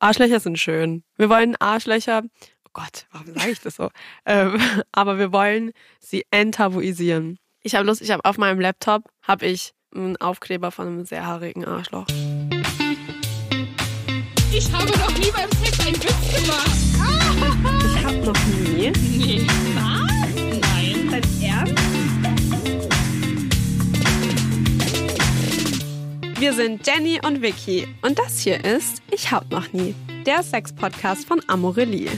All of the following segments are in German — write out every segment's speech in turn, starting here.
Arschlöcher sind schön. Wir wollen Arschlöcher, oh Gott, warum sage ich das so? ähm, aber wir wollen sie enttabuisieren. Ich habe Lust, ich habe auf meinem Laptop habe ich einen Aufkleber von einem sehr haarigen Arschloch. Ich habe noch nie beim Sex einen Witz gemacht. Ich habe noch nie. Nee. Wir sind Jenny und Vicky und das hier ist Ich hab noch nie, der Sex-Podcast von Amorelie.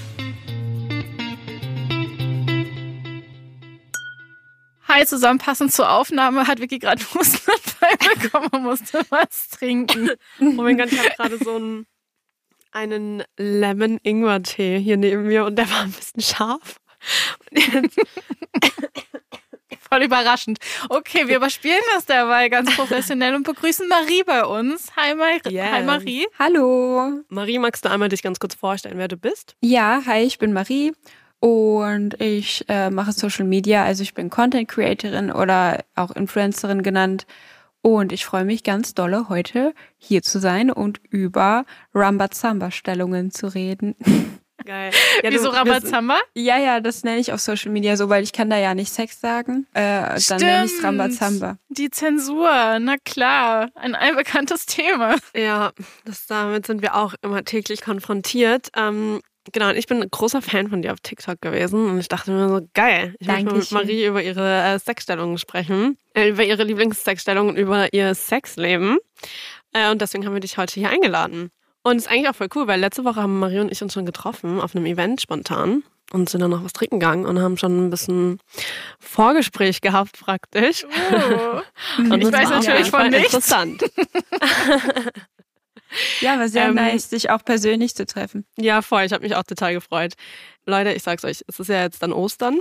Hi zusammen, passend zur Aufnahme hat Vicky gerade Hustenanfall bekommen und musste was trinken. Oh mein Gott, ich habe gerade so einen, einen Lemon-Ingwer-Tee hier neben mir und der war ein bisschen scharf. Voll überraschend. Okay, wir überspielen das dabei ganz professionell und begrüßen Marie bei uns. Hi, Mar Yes. Hi Marie. Hallo. Marie, magst du einmal dich ganz kurz vorstellen, wer du bist? Ja, hi, ich bin Marie und ich äh, mache Social Media, also ich bin Content Creatorin oder auch Influencerin genannt. Und ich freue mich ganz dolle, heute hier zu sein und über Rambazamba-Stellungen zu reden. Geil. Wieso du- wir Rambazamba? ja, ja, das nenne ich auf Social Media so, weil ich kann da ja nicht Sex sagen. Äh, dann nenne ich es Rambazamba. Die Zensur, na klar, ein allbekanntes Thema. Ja, das, damit sind wir auch immer täglich konfrontiert. Ähm, genau, und ich bin ein großer Fan von dir auf TikTok gewesen und ich dachte mir so, geil, ich möchte mal mit. Marie über ihre äh, Sexstellungen sprechen, äh, über ihre Lieblingssexstellungen, über ihr Sexleben. Äh, und deswegen haben wir dich heute hier eingeladen. Und es ist eigentlich auch voll cool, weil letzte Woche haben Marie und ich uns schon getroffen auf einem Event spontan und sind dann noch was trinken gegangen und haben schon ein bisschen Vorgespräch gehabt praktisch. Oh. Und Ich das weiß war natürlich von nichts. Interessant. Ja, aber sehr Ähm, nice, dich auch persönlich zu treffen. Ja, voll. Ich habe mich auch total gefreut. Leute, ich sag's euch, es ist ja jetzt dann Ostern.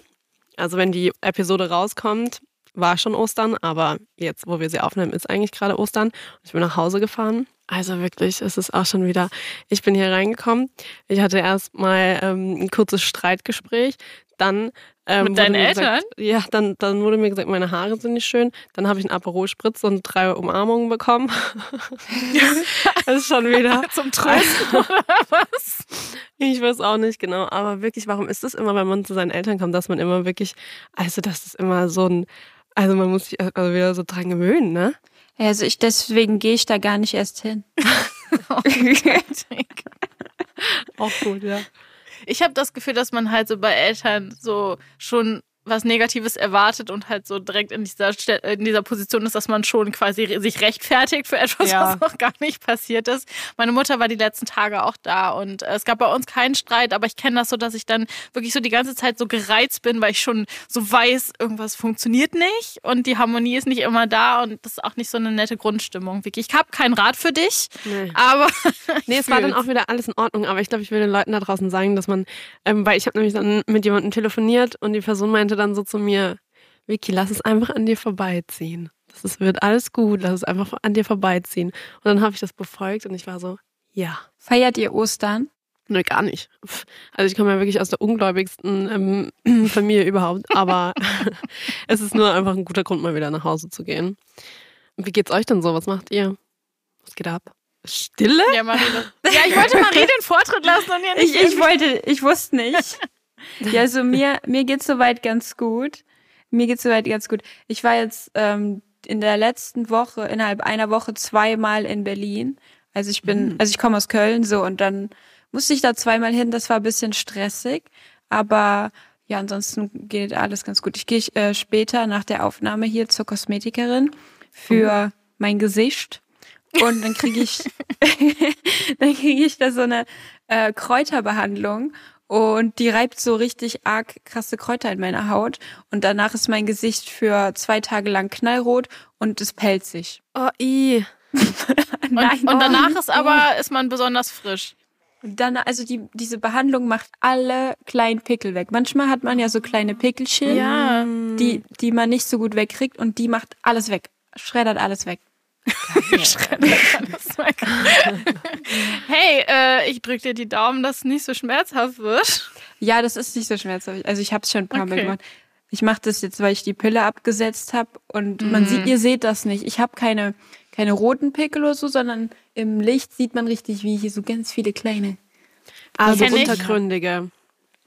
Also wenn die Episode rauskommt, war schon Ostern, aber jetzt, wo wir sie aufnehmen, ist eigentlich gerade Ostern. Ich bin nach Hause gefahren. Also wirklich, es ist auch schon wieder. Ich bin hier reingekommen. Ich hatte erst mal ähm, ein kurzes Streitgespräch. Dann ähm, Mit deinen Eltern? Gesagt, ja, dann, dann wurde mir gesagt, meine Haare sind nicht schön. Dann habe ich einen Aperol Spritz und drei Umarmungen bekommen. das ist schon wieder. Zum Trösten oder was? Ich weiß auch nicht genau, aber wirklich, warum ist es immer, wenn man zu seinen Eltern kommt, dass man immer wirklich, also das ist immer so ein, also man muss sich also wieder so dran gewöhnen, ne? Also ich, deswegen gehe ich da gar nicht erst hin. Auch gut, ja. Ich habe das Gefühl, dass man halt so bei Eltern so schon was Negatives erwartet und halt so direkt in dieser, in dieser Position ist, dass man schon quasi sich rechtfertigt für etwas, Ja. was noch gar nicht passiert ist. Meine Mutter war die letzten Tage auch da und äh, es gab bei uns keinen Streit, aber ich kenne das so, dass ich dann wirklich so die ganze Zeit so gereizt bin, weil ich schon so weiß, irgendwas funktioniert nicht und die Harmonie ist nicht immer da und das ist auch nicht so eine nette Grundstimmung. Vicky, ich habe keinen Rat für dich, Nee. aber Nee, es war dann auch wieder alles in Ordnung, aber ich glaube, ich will den Leuten da draußen sagen, dass man, ähm, weil ich habe nämlich dann mit jemandem telefoniert und die Person meinte dann so zu mir, Vicky, lass es einfach an dir vorbeiziehen. Das ist, wird alles gut, lass es einfach an dir vorbeiziehen. Und dann habe ich das befolgt und ich war so, ja. Feiert ihr Ostern? Nö, gar nicht. Also ich komme ja wirklich aus der ungläubigsten ähm, Familie überhaupt, aber es ist nur einfach ein guter Grund, mal wieder nach Hause zu gehen. Wie geht's euch denn so? Was macht ihr? Was geht ab? Stille? ja, Marie, ja, ich wollte Marie den Vortritt lassen und ihr nicht Ich, ich wollte, ich wusste nicht. Ja, also mir, mir geht's soweit ganz gut. Mir geht's soweit ganz gut. Ich war jetzt ähm, in der letzten Woche, innerhalb einer Woche zweimal in Berlin. Also ich bin, also ich komme aus Köln so und dann musste ich da zweimal hin. Das war ein bisschen stressig, aber ja, ansonsten geht alles ganz gut. Ich gehe äh, später nach der Aufnahme hier zur Kosmetikerin für mein Gesicht. Und dann kriege ich, dann kriege ich da so eine äh, Kräuterbehandlung und die reibt so richtig arg krasse Kräuter in meiner Haut und danach ist mein Gesicht für zwei Tage lang knallrot und es pelzig. Oh, i. Und, und danach ist aber ist man besonders frisch. Und dann, also die, diese Behandlung macht alle kleinen Pickel weg. Manchmal hat man ja so kleine Pickelchen, Ja. die, die man nicht so gut wegkriegt und die macht alles weg. Schreddert alles weg. hey, äh, ich drück dir die Daumen, dass es nicht so schmerzhaft wird. Ja, das ist nicht so schmerzhaft. Also ich habe es schon ein paar Mal Okay. gemacht. Ich mache das jetzt, weil ich die Pille abgesetzt habe und man Mhm. sieht, ihr seht das nicht. Ich habe keine keine roten Pickel oder so, sondern im Licht sieht man richtig, wie hier so ganz viele kleine. Also untergründige.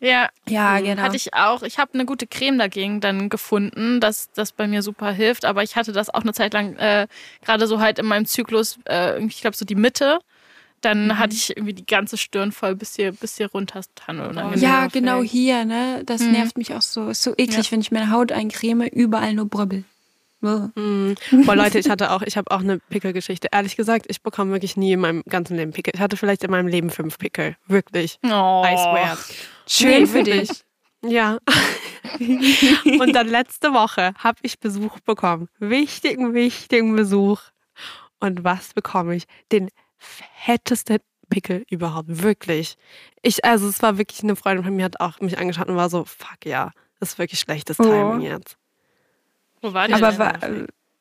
Ja, Ja, genau. hatte ich auch. Ich habe eine gute Creme dagegen dann gefunden, dass das bei mir super hilft. Aber ich hatte das auch eine Zeit lang, äh, gerade so halt in meinem Zyklus, äh, irgendwie, ich glaube so die Mitte. Dann Mhm. hatte ich irgendwie die ganze Stirn voll, bis hier, bis hier runter stand. unangenehm. ja, genau hier, ne? Das Mhm. nervt mich auch so. Ist so eklig, wenn ich meine Haut eincreme, überall nur Bröbbel. Bäh. Mhm. Boah, Leute, ich hatte auch, ich habe auch eine Pickelgeschichte. Ehrlich gesagt, ich bekomme wirklich nie in meinem ganzen Leben Pickel. Ich hatte vielleicht in meinem Leben fünf Pickel. Wirklich. Oh. I swear. Schön Nee, für dich. Ja. Und dann letzte Woche habe ich Besuch bekommen. Wichtigen, wichtigen Besuch. Und was bekomme ich? Den fettesten Pickel überhaupt. Wirklich. Ich, also es war wirklich eine Freundin von mir, hat auch mich angeschaut und war so, fuck ja, das ist wirklich schlechtes Oh. Timing jetzt. Wo war die Aber war,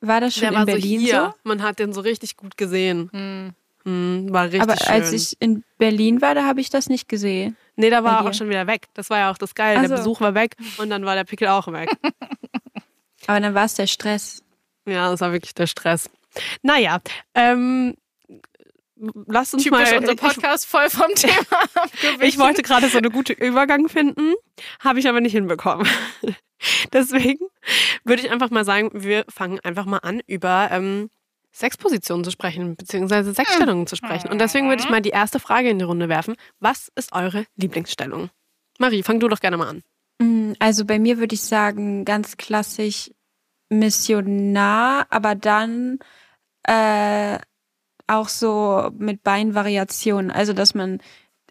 war das schon Der in Berlin so so? Man hat den so richtig gut gesehen. Hm. Hm, war richtig Aber schön. als ich in Berlin war, da habe ich das nicht gesehen. nee, da war er auch schon wieder weg. Das war ja auch das Geile. Ach Der. Besuch war weg und dann war der Pickel auch weg. Aber dann war es der Stress. Ja, das war wirklich der Stress. Naja, ähm, lass uns Typisch mal. unser Podcast voll vom Thema Ich, ich wollte gerade so eine gute Übergang finden, habe ich aber nicht hinbekommen. Deswegen würde ich einfach mal sagen, wir fangen einfach mal an, über ähm, Sexpositionen zu sprechen, beziehungsweise Sexstellungen zu sprechen. Und deswegen würde ich mal die erste Frage in die Runde werfen. Was ist eure Lieblingsstellung? Marie, fang du doch gerne mal an. Mm, Also bei mir würde ich sagen, ganz klassisch Missionar, aber dann äh, auch so mit Beinvariationen. Also dass man,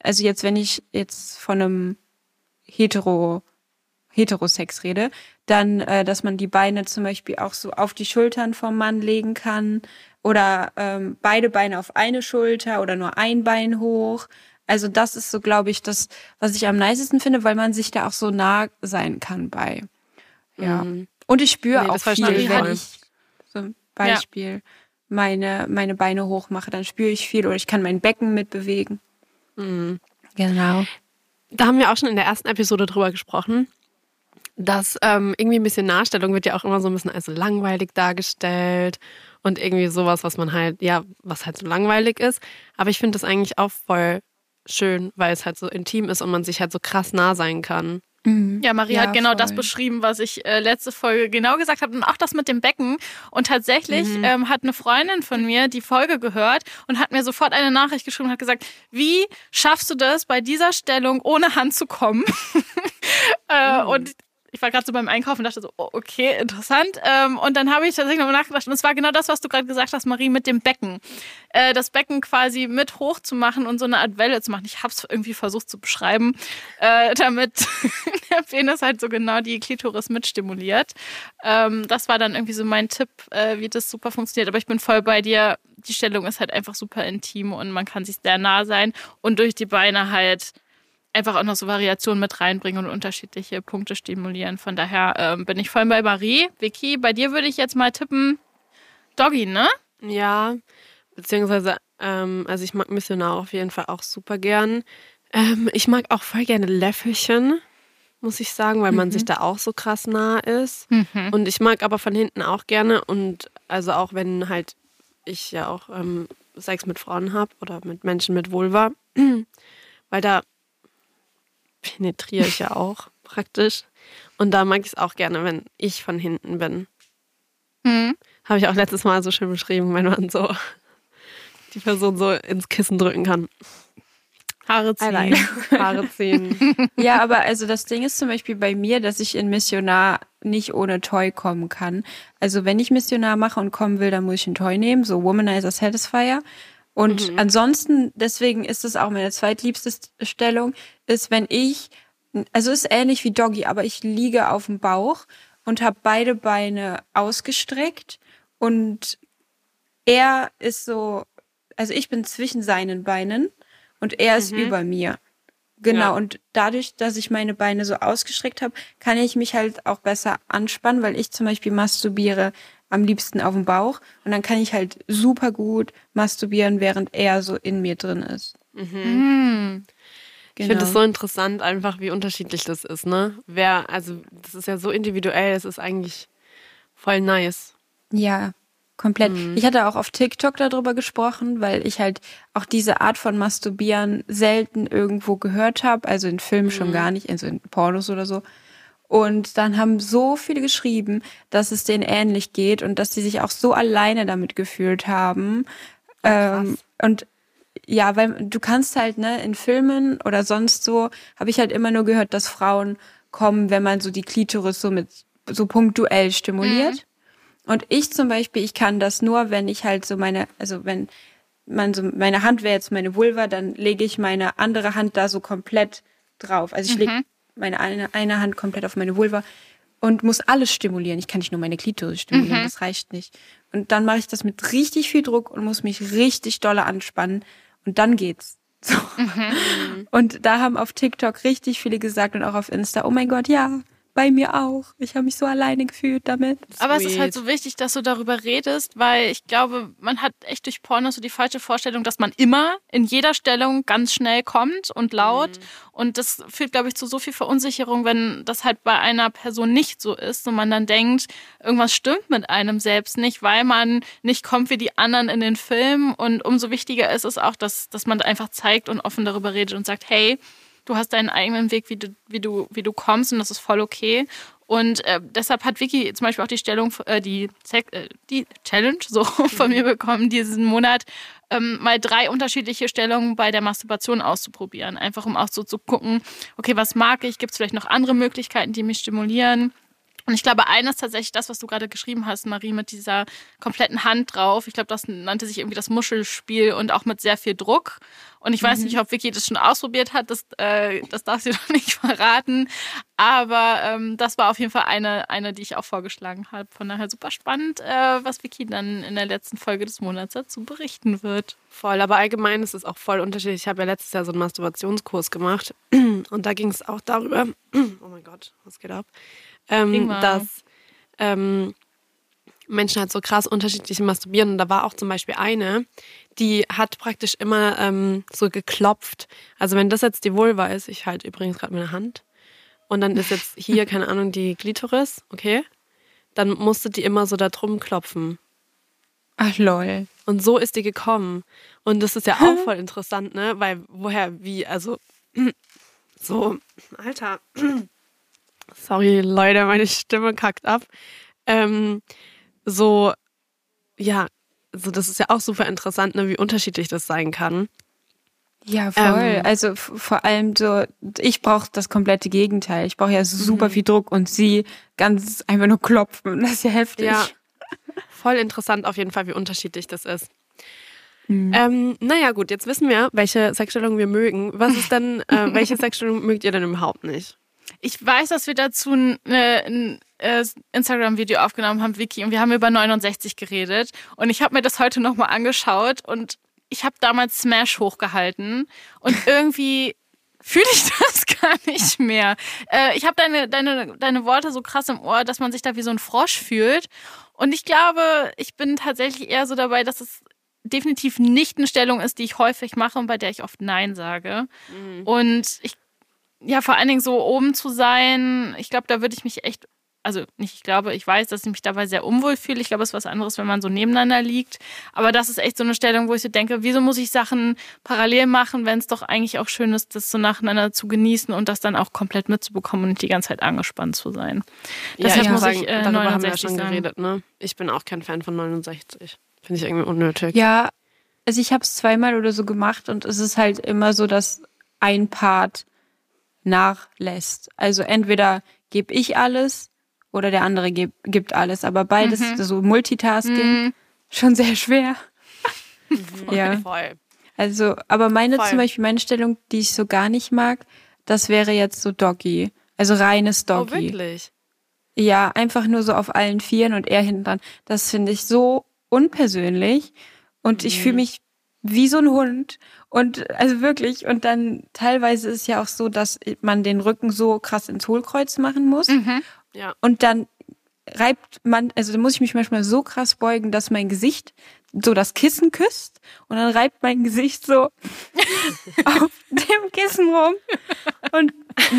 also jetzt, wenn ich jetzt von einem Hetero, Heterosex rede, dann, äh, dass man die Beine zum Beispiel auch so auf die Schultern vom Mann legen kann oder ähm, beide Beine auf eine Schulter oder nur ein Bein hoch. Also das ist so, glaube ich, das, was ich am nicesten finde, weil man sich da auch so nah sein kann bei. Ja. Mhm. Und ich spüre Nee, auch viel, wenn ich zum Beispiel meine, meine Beine hochmache, dann spüre ich viel oder ich kann mein Becken mitbewegen. Mhm. Genau. Da haben wir auch schon in der ersten Episode drüber gesprochen, dass ähm, irgendwie ein bisschen Nachstellung wird ja auch immer so ein bisschen als langweilig dargestellt und irgendwie sowas, was man halt, ja, was halt so langweilig ist. Aber ich finde das eigentlich auch voll schön, weil es halt so intim ist und man sich halt so krass nah sein kann. Ja, Marie Ja, hat genau das voll. beschrieben, was ich äh, letzte Folge genau gesagt habe. Und auch das mit dem Becken. Und tatsächlich Mhm. ähm, hat eine Freundin von mir die Folge gehört und hat mir sofort eine Nachricht geschrieben und hat gesagt, wie schaffst du das, bei dieser Stellung ohne Hand zu kommen? äh, Mhm. Und ich war gerade so beim Einkaufen und dachte so, oh, okay, interessant. Ähm, und dann habe ich tatsächlich nochmal nachgedacht. Und es war genau das, was du gerade gesagt hast, Marie, mit dem Becken. Äh, das Becken quasi mit hoch zu machen und so eine Art Welle zu machen. Ich habe es irgendwie versucht zu beschreiben, äh, damit der Penis halt so genau die Klitoris mitstimuliert. Ähm, das war dann irgendwie so mein Tipp, äh, wie das super funktioniert. Aber ich bin voll bei dir. Die Stellung ist halt einfach super intim und man kann sich sehr nah sein und durch die Beine halt einfach auch noch so Variationen mit reinbringen und unterschiedliche Punkte stimulieren. Von daher ähm, bin ich voll bei Marie. Vicky, bei dir würde ich jetzt mal tippen, Doggy, ne? Ja, beziehungsweise, ähm, also ich mag Missionar auf jeden Fall auch super gern. Ähm, ich mag auch voll gerne Löffelchen, muss ich sagen, weil man sich da auch so krass nah ist. Und ich mag aber von hinten auch gerne und also auch wenn halt ich ja auch ähm, Sex mit Frauen habe oder mit Menschen mit Vulva, weil da penetriere ich ja auch praktisch. Und da mag ich es auch gerne, wenn ich von hinten bin. Mhm. Habe ich auch letztes Mal so schön beschrieben, wenn man so die Person so ins Kissen drücken kann. Haare ziehen. Haare ziehen. Ja, aber also das Ding ist zum Beispiel bei mir, dass ich in Missionar nicht ohne Toy kommen kann. Also wenn ich Missionar mache und kommen will, dann muss ich ein Toy nehmen, so Womanizer Satisfier. Und ansonsten, deswegen ist es auch meine zweitliebste Stellung, ist, wenn ich, also ist ähnlich wie Doggy, aber ich liege auf dem Bauch und habe beide Beine ausgestreckt und er ist so, also ich bin zwischen seinen Beinen und er ist über mir. Genau, Ja. und dadurch, dass ich meine Beine so ausgestreckt habe, kann ich mich halt auch besser anspannen, weil ich zum Beispiel masturbiere am liebsten auf dem Bauch und dann kann ich halt super gut masturbieren, während er so in mir drin ist. Mhm. Ich finde es so interessant, einfach wie unterschiedlich das ist, ne? Wer, also das ist ja so individuell, es ist eigentlich voll nice. Ja, komplett. Mhm. Ich hatte auch auf TikTok darüber gesprochen, weil ich halt auch diese Art von Masturbieren selten irgendwo gehört habe, also in Filmen schon Mhm. gar nicht, also in Pornos oder so. Und dann haben so viele geschrieben, dass es denen ähnlich geht und dass sie sich auch so alleine damit gefühlt haben. ähm, und ja, weil du kannst halt, ne, in Filmen oder sonst so, habe ich halt immer nur gehört, dass Frauen kommen, wenn man so die Klitoris so mit so punktuell stimuliert. Und ich zum Beispiel, ich kann das nur, wenn ich halt so meine, also wenn man so, meine Hand wäre jetzt meine Vulva, dann lege ich meine andere Hand da so komplett drauf. Also ich lege meine eine, eine Hand komplett auf meine Vulva und muss alles stimulieren. Ich kann nicht nur meine Klitoris stimulieren, das reicht nicht. Und dann mache ich das mit richtig viel Druck und muss mich richtig dolle anspannen und dann geht's. So. Und da haben auf TikTok richtig viele gesagt und auch auf Insta, oh mein Gott, ja, bei mir auch. Ich habe mich so alleine gefühlt damit. Aber es ist halt Sweet. so wichtig, dass du darüber redest, weil ich glaube, man hat echt durch Porno so die falsche Vorstellung, dass man immer in jeder Stellung ganz schnell kommt und laut. Und das führt, glaube ich, zu so viel Verunsicherung, wenn das halt bei einer Person nicht so ist und man dann denkt, irgendwas stimmt mit einem selbst nicht, weil man nicht kommt wie die anderen in den Filmen. Und umso wichtiger ist es auch, dass, dass man einfach zeigt und offen darüber redet und sagt, hey, du hast deinen eigenen Weg, wie du, wie du, wie du kommst und das ist voll okay. Und äh, deshalb hat Vicky zum Beispiel auch die Stellung, äh, die, äh, die Challenge so von mir bekommen, diesen Monat ähm, mal drei unterschiedliche Stellungen bei der Masturbation auszuprobieren. Einfach um auch so zu gucken, okay, was mag ich? Gibt es vielleicht noch andere Möglichkeiten, die mich stimulieren? Und ich glaube, eines tatsächlich das, was du gerade geschrieben hast, Marie, mit dieser kompletten Hand drauf. Ich glaube, das nannte sich irgendwie das Muschelspiel und auch mit sehr viel Druck. Und ich weiß nicht, ob Vicky das schon ausprobiert hat. Das, äh, das darf sie noch nicht verraten. Aber ähm, das war auf jeden Fall eine, eine, die ich auch vorgeschlagen habe. Von daher super spannend, äh, was Vicky dann in der letzten Folge des Monats dazu berichten wird. Voll, aber allgemein ist es auch voll unterschiedlich. Ich habe ja letztes Jahr so einen Masturbationskurs gemacht und da ging es auch darüber, oh mein Gott, was geht ab, ähm, dass ähm, Menschen halt so krass unterschiedlich masturbieren. Und da war auch zum Beispiel eine, die hat praktisch immer ähm, so geklopft. Also wenn das jetzt die Vulva ist, ich halte übrigens gerade meine Hand und dann ist jetzt hier, keine Ahnung, die Glitoris, okay, dann musste die immer so da drum klopfen. Ach lol. Und so ist die gekommen. Und das ist ja auch voll interessant, ne? Weil woher, wie, also so, Alter. Sorry, Leute, meine Stimme kackt ab. Ähm, so, ja, so das ist ja auch super interessant, ne, wie unterschiedlich das sein kann. Ja, voll. Ähm. also vor allem so, ich brauche das komplette Gegenteil. Ich brauche ja super viel Druck und sie ganz einfach nur klopfen. Das ist ja heftig. Ja. Voll interessant auf jeden Fall, wie unterschiedlich das ist. Mhm. Ähm, naja, gut, jetzt wissen wir, welche Sexstellung wir mögen. Was ist denn, äh, welche Sexstellung mögt ihr denn überhaupt nicht? Ich weiß, dass wir dazu ein, ein äh, Instagram-Video aufgenommen haben, Vicky, und wir haben über 69 geredet. Und ich habe mir das heute nochmal angeschaut und ich habe damals Smash hochgehalten und irgendwie fühle ich das gar nicht mehr. Äh, ich habe deine, deine, deine Worte so krass im Ohr, dass man sich da wie so ein Frosch fühlt. Und ich glaube, ich bin tatsächlich eher so dabei, dass es definitiv nicht eine Stellung ist, die ich häufig mache und bei der ich oft Nein sage. Und ich ja, vor allen Dingen so oben zu sein, ich glaube, da würde ich mich echt, also nicht, ich glaube, ich weiß, dass ich mich dabei sehr unwohl fühle. Ich glaube, es ist was anderes, wenn man so nebeneinander liegt. Aber das ist echt so eine Stellung, wo ich so denke, wieso muss ich Sachen parallel machen, wenn es doch eigentlich auch schön ist, das so nacheinander zu genießen und das dann auch komplett mitzubekommen und nicht die ganze Zeit angespannt zu sein. Deshalb ich muss sagen, ich äh, darüber haben wir ja 69 schon sagen. geredet, ne? Ich bin auch kein Fan von 69. Finde ich irgendwie unnötig. Ja, also ich habe es zweimal oder so gemacht und es ist halt immer so, dass ein Part nachlässt. Also entweder gebe ich alles oder der andere geb, gibt alles, aber beides so Multitasking schon sehr schwer. ja. Voll. Also, aber meine Voll. zum Beispiel, meine Stellung, die ich so gar nicht mag, das wäre jetzt so Doggy. Also reines Oh, Doggy. wirklich? Ja, einfach nur so auf allen Vieren und er hinten dran. Das finde ich so unpersönlich und ich fühle mich wie so ein Hund. Und also wirklich und dann teilweise ist ja auch so, dass man den Rücken so krass ins Hohlkreuz machen muss. Ja. und dann reibt man, also da muss ich mich manchmal so krass beugen, dass mein Gesicht so das Kissen küsst. Und dann reibt mein Gesicht so auf dem Kissen rum. Und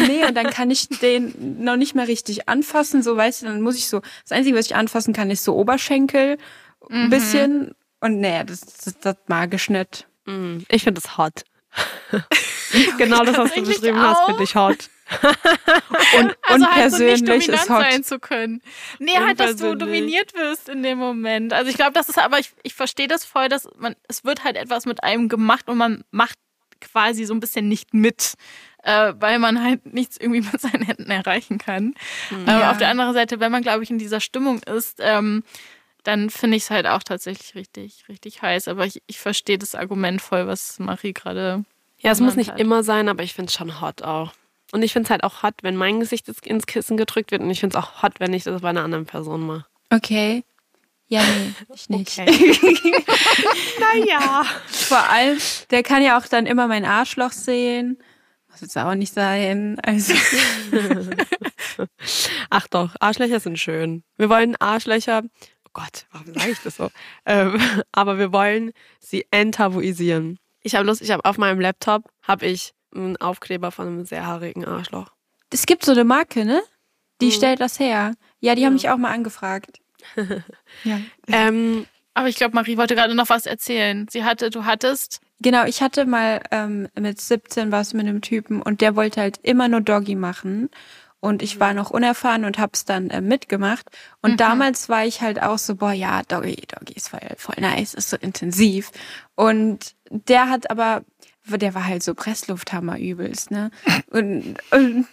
nee, und dann kann ich den noch nicht mehr richtig anfassen, so weißt du, dann muss ich so, das Einzige, was ich anfassen kann, ist so Oberschenkel ein bisschen. Und nee, das, das, das mag ich nicht. Mm, Ich finde es hot. genau das, was du beschrieben hast, auch. finde ich hot. Und, Also halt so nicht dominant ist hot. sein zu können. Nee, halt, dass du dominiert wirst in dem Moment. Also ich glaube, das ist aber, ich, ich verstehe das voll, dass man, es wird halt etwas mit einem gemacht und man macht quasi so ein bisschen nicht mit, äh, weil man halt nichts irgendwie mit seinen Händen erreichen kann. Aber Ja. auf der anderen Seite, wenn man, glaube ich, in dieser Stimmung ist, ähm, dann finde ich es halt auch tatsächlich richtig, richtig heiß. Aber ich, ich verstehe das Argument voll, was Marie gerade. Ja, es muss nicht hat. immer sein, aber ich finde es schon hot auch. Und ich finde es halt auch hot, wenn mein Gesicht ins- ins Kissen gedrückt wird. Und ich finde es auch hot, wenn ich das bei einer anderen Person mache. Okay. Ja, nee, ich nicht. Naja. Vor allem, der kann ja auch dann immer mein Arschloch sehen. Muss jetzt auch nicht sein. Also, Ach doch, Arschlöcher sind schön. Wir wollen Arschlöcher, Gott, warum sage ich das so? Ähm, aber wir wollen sie enttabuisieren. Ich habe Lust, ich habe auf meinem Laptop habe ich einen Aufkleber von einem sehr haarigen Arschloch. es gibt so eine Marke, ne? Die Mhm. stellt das her. Ja, die haben mich auch mal angefragt. ja. Ähm, Aber ich glaube, Marie wollte gerade noch was erzählen. Sie hatte, du hattest. Genau, ich hatte mal ähm, mit 17 was mit einem Typen und der wollte halt immer nur Doggy machen. Und ich war noch unerfahren und hab's dann äh, mitgemacht. Und damals war ich halt auch so, boah, ja, Doggy, Doggy ist voll, voll nice, ist so intensiv. Und der hat aber, der war halt so Presslufthammer übelst, ne? Und, und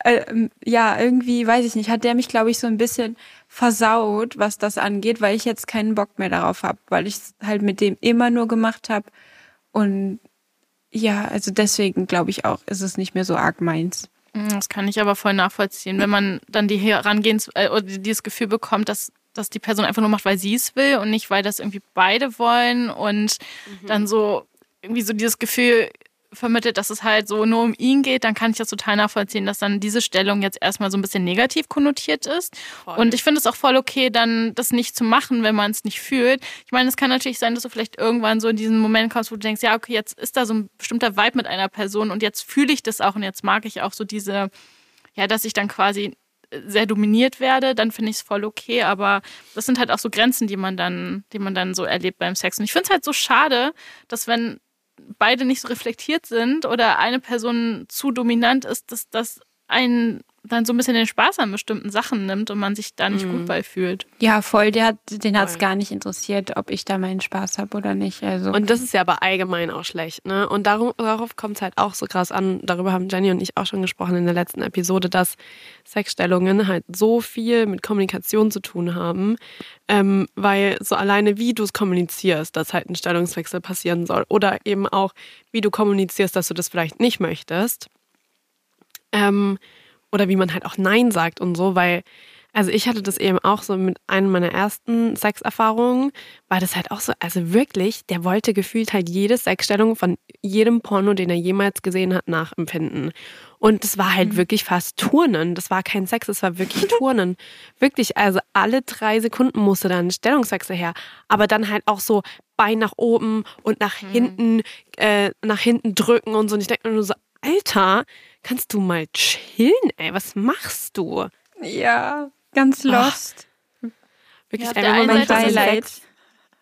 äh, ja, irgendwie, weiß ich nicht, hat der mich, glaube ich, so ein bisschen versaut, was das angeht, weil ich jetzt keinen Bock mehr darauf habe, weil ich halt mit dem immer nur gemacht habe. Und ja, also deswegen glaube ich auch, ist es nicht mehr so arg meins. Hm, Das kann ich aber voll nachvollziehen, wenn man dann die Herangehens äh, oder dieses Gefühl bekommt, dass, dass die Person einfach nur macht, weil sie es will und nicht, weil das irgendwie beide wollen und dann so irgendwie so dieses Gefühl vermittelt, dass es halt so nur um ihn geht, dann kann ich das total nachvollziehen, dass dann diese Stellung jetzt erstmal so ein bisschen negativ konnotiert ist. Und ich finde es auch voll okay, dann das nicht zu machen, wenn man es nicht fühlt. Ich meine, es kann natürlich sein, dass du vielleicht irgendwann so in diesen Moment kommst, wo du denkst, ja, okay, jetzt ist da so ein bestimmter Vibe mit einer Person und jetzt fühle ich das auch und jetzt mag ich auch so diese, ja, dass ich dann quasi sehr dominiert werde, dann finde ich es voll okay, aber das sind halt auch so Grenzen, die man dann, die man dann so erlebt beim Sex. Und ich finde es halt so schade, dass wenn beide nicht so reflektiert sind oder eine Person zu dominant ist, dass das einen dann so ein bisschen den Spaß an bestimmten Sachen nimmt und man sich da nicht gut bei fühlt. Ja, voll, der hat, den hat's Voll. gar nicht interessiert, ob ich da meinen Spaß habe oder nicht. Also und das ist ja aber allgemein auch schlecht, ne? Und darum, darauf kommt es halt auch so krass an. Darüber haben Jenny und ich auch schon gesprochen in der letzten Episode, dass Sexstellungen halt so viel mit Kommunikation zu tun haben, ähm, weil so alleine wie du es kommunizierst, dass halt ein Stellungswechsel passieren soll oder eben auch wie du kommunizierst, dass du das vielleicht nicht möchtest. Ähm, oder wie man halt auch Nein sagt und so, weil, also ich hatte das eben auch so mit einer meiner ersten Sexerfahrungen, war das halt auch so, also wirklich, der wollte gefühlt halt jede Sexstellung von jedem Porno, den er jemals gesehen hat, nachempfinden. Und das war halt wirklich fast Turnen. Das war kein Sex, das war wirklich Turnen. wirklich, also alle drei Sekunden musste da ein Stellungswechsel her. Aber dann halt auch so Bein nach oben und nach hinten, äh, nach hinten drücken und so. Und ich denke mir nur so, Alter, kannst du mal chillen, ey? Was machst du? ja, ganz lost. Wirklich, Ja, ist Highlight. Sex,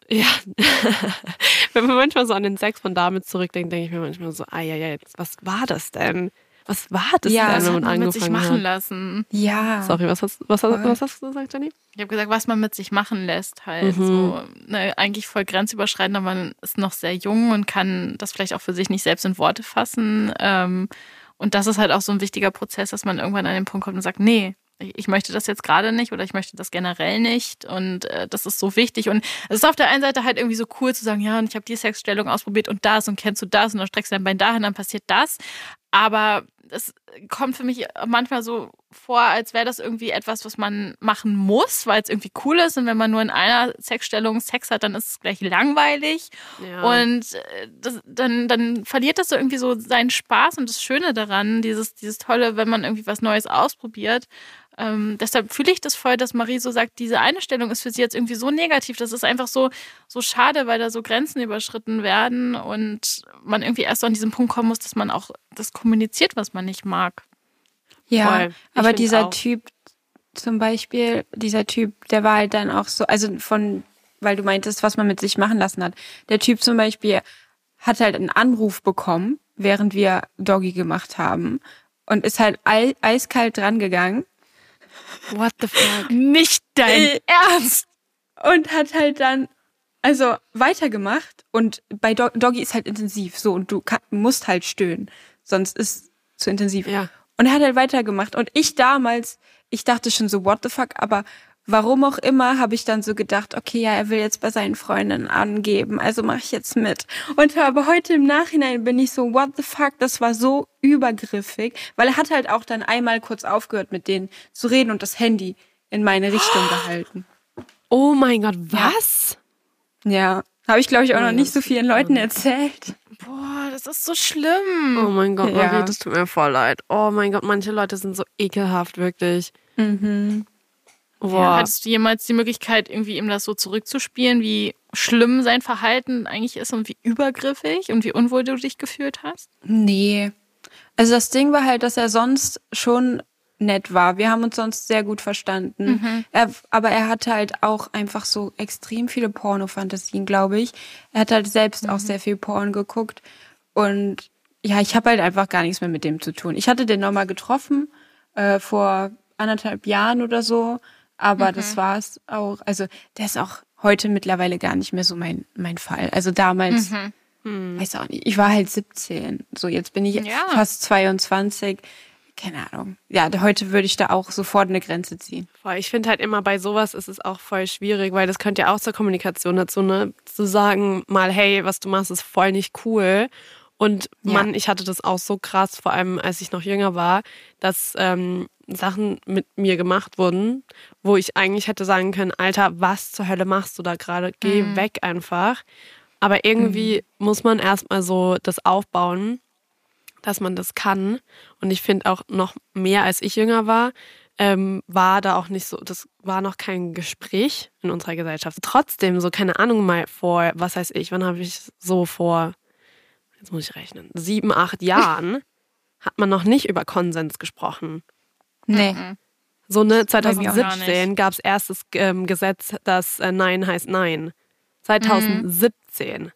ja, wenn man manchmal so an den Sex von damit zurückdenkt, denke ich mir manchmal so, ah ja, ja, was war das denn? Was war das Ja, denn, wenn hat man man mit sich angefangen machen hat? lassen. Ja. Sorry, was hast, was, hast, was hast du gesagt, Jenny? Ich habe gesagt, was man mit sich machen lässt, halt Mhm. so ne, eigentlich voll grenzüberschreitend, aber man ist noch sehr jung und kann das vielleicht auch für sich nicht selbst in Worte fassen. Ähm, und das ist halt auch so ein wichtiger Prozess, dass man irgendwann an den Punkt kommt und sagt, nee, ich möchte das jetzt gerade nicht oder ich möchte das generell nicht. Und äh, das ist so wichtig. Und es ist auf der einen Seite halt irgendwie so cool zu sagen, ja und ich habe die Sexstellung ausprobiert und das und kennst du das und dann streckst du dein Bein dahin, dann passiert das, aber es kommt für mich manchmal so vor, als wäre das irgendwie etwas, was man machen muss, weil es irgendwie cool ist. Und wenn man nur in einer Sexstellung Sex hat, dann ist es gleich langweilig. Ja. Und äh, das, dann, dann verliert das so irgendwie so seinen Spaß und das Schöne daran, dieses, dieses Tolle, wenn man irgendwie was Neues ausprobiert. Ähm, deshalb fühle ich das voll, dass Marie so sagt, diese eine Stellung ist für sie jetzt irgendwie so negativ. Das ist einfach so, so schade, weil da so Grenzen überschritten werden und man irgendwie erst so an diesen Punkt kommen muss, dass man auch das kommuniziert, was man nicht mag. Ja, aber dieser auch. Typ zum Beispiel, dieser Typ, der war halt dann auch so, also von weil du meintest, was man mit sich machen lassen hat. Der Typ zum Beispiel hat halt einen Anruf bekommen, während wir Doggy gemacht haben und ist halt ei eiskalt dran gegangen What the fuck? Nicht dein Äh, Ernst. und hat halt dann also weitergemacht und bei Do Doggy ist halt intensiv so und du kann, musst halt stöhnen, sonst ist zu intensiv. Ja. Und er hat halt weitergemacht und ich damals, ich dachte schon so what the fuck, aber warum auch immer habe ich dann so gedacht, okay, ja, er will jetzt bei seinen Freundinnen angeben, also mache ich jetzt mit. Und aber heute im Nachhinein bin ich so what the fuck, das war so übergriffig, weil er hat halt auch dann einmal kurz aufgehört mit denen zu reden und das Handy in meine Richtung gehalten. Oh mein Gott, was? Ja, habe ich glaube ich auch noch Ja, nicht so vielen Leuten erzählt. Boah, das ist so schlimm. Oh mein Gott, Ja. Marie, das tut mir voll leid. Oh mein Gott, manche Leute sind so ekelhaft, wirklich. Mhm. Ja, hattest du jemals die Möglichkeit, irgendwie ihm das so zurückzuspielen, wie schlimm sein Verhalten eigentlich ist und wie übergriffig und wie unwohl du dich gefühlt hast? Nee. Also das Ding war halt, dass er sonst schon nett war. Wir haben uns sonst sehr gut verstanden. Er, aber er hatte halt auch einfach so extrem viele Porno-Fantasien, glaube ich. Er hat halt selbst auch sehr viel Porn geguckt. Und ja, ich habe halt einfach gar nichts mehr mit dem zu tun. Ich hatte den nochmal getroffen äh, vor anderthalb Jahren oder so. Aber das war's auch. Also der ist auch heute mittlerweile gar nicht mehr so mein, mein Fall. Also damals, weiß auch nicht, ich war halt 17. So, jetzt bin ich Ja. fast 22. Keine Ahnung. Ja, heute würde ich da auch sofort eine Grenze ziehen. Voll. Ich finde halt immer bei sowas ist es auch voll schwierig, weil das könnte ja auch zur Kommunikation dazu, ne? Zu sagen mal, hey, was du machst, ist voll nicht cool. Und Ja. Mann, ich hatte das auch so krass, vor allem als ich noch jünger war, dass ähm, Sachen mit mir gemacht wurden, wo ich eigentlich hätte sagen können, Alter, was zur Hölle machst du da gerade? Geh weg einfach. Aber irgendwie muss man erstmal so das aufbauen, dass man das kann. Und ich finde auch noch mehr, als ich jünger war, ähm, war da auch nicht so, das war noch kein Gespräch in unserer Gesellschaft. Trotzdem, so keine Ahnung mal vor, was weiß ich, wann habe ich so vor, jetzt muss ich rechnen, sieben, acht Jahren, hat man noch nicht über Konsens gesprochen. Nee. So ne, mir auch gar 2017 gab es erst das ähm, Gesetz, dass äh, Nein heißt Nein. 2017.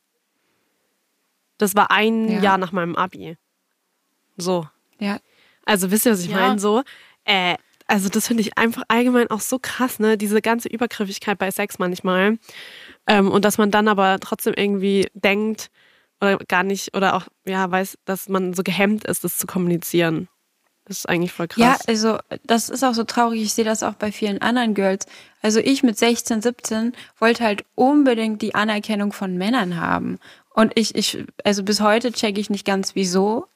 Das war ein Ja. Jahr nach meinem Abi. So. Ja. Also wisst ihr, was ich Ja. meine? So, äh, also das finde ich einfach allgemein auch so krass, ne? Diese ganze Übergriffigkeit bei Sex manchmal. Ähm, und dass man dann aber trotzdem irgendwie denkt oder gar nicht oder auch, ja, weiß, dass man so gehemmt ist, das zu kommunizieren. Das ist eigentlich voll krass. Ja, also das ist auch so traurig. Ich sehe das auch bei vielen anderen Girls. Also ich mit 16, 17 wollte halt unbedingt die Anerkennung von Männern haben. Und ich, ich, also bis heute checke ich nicht ganz wieso,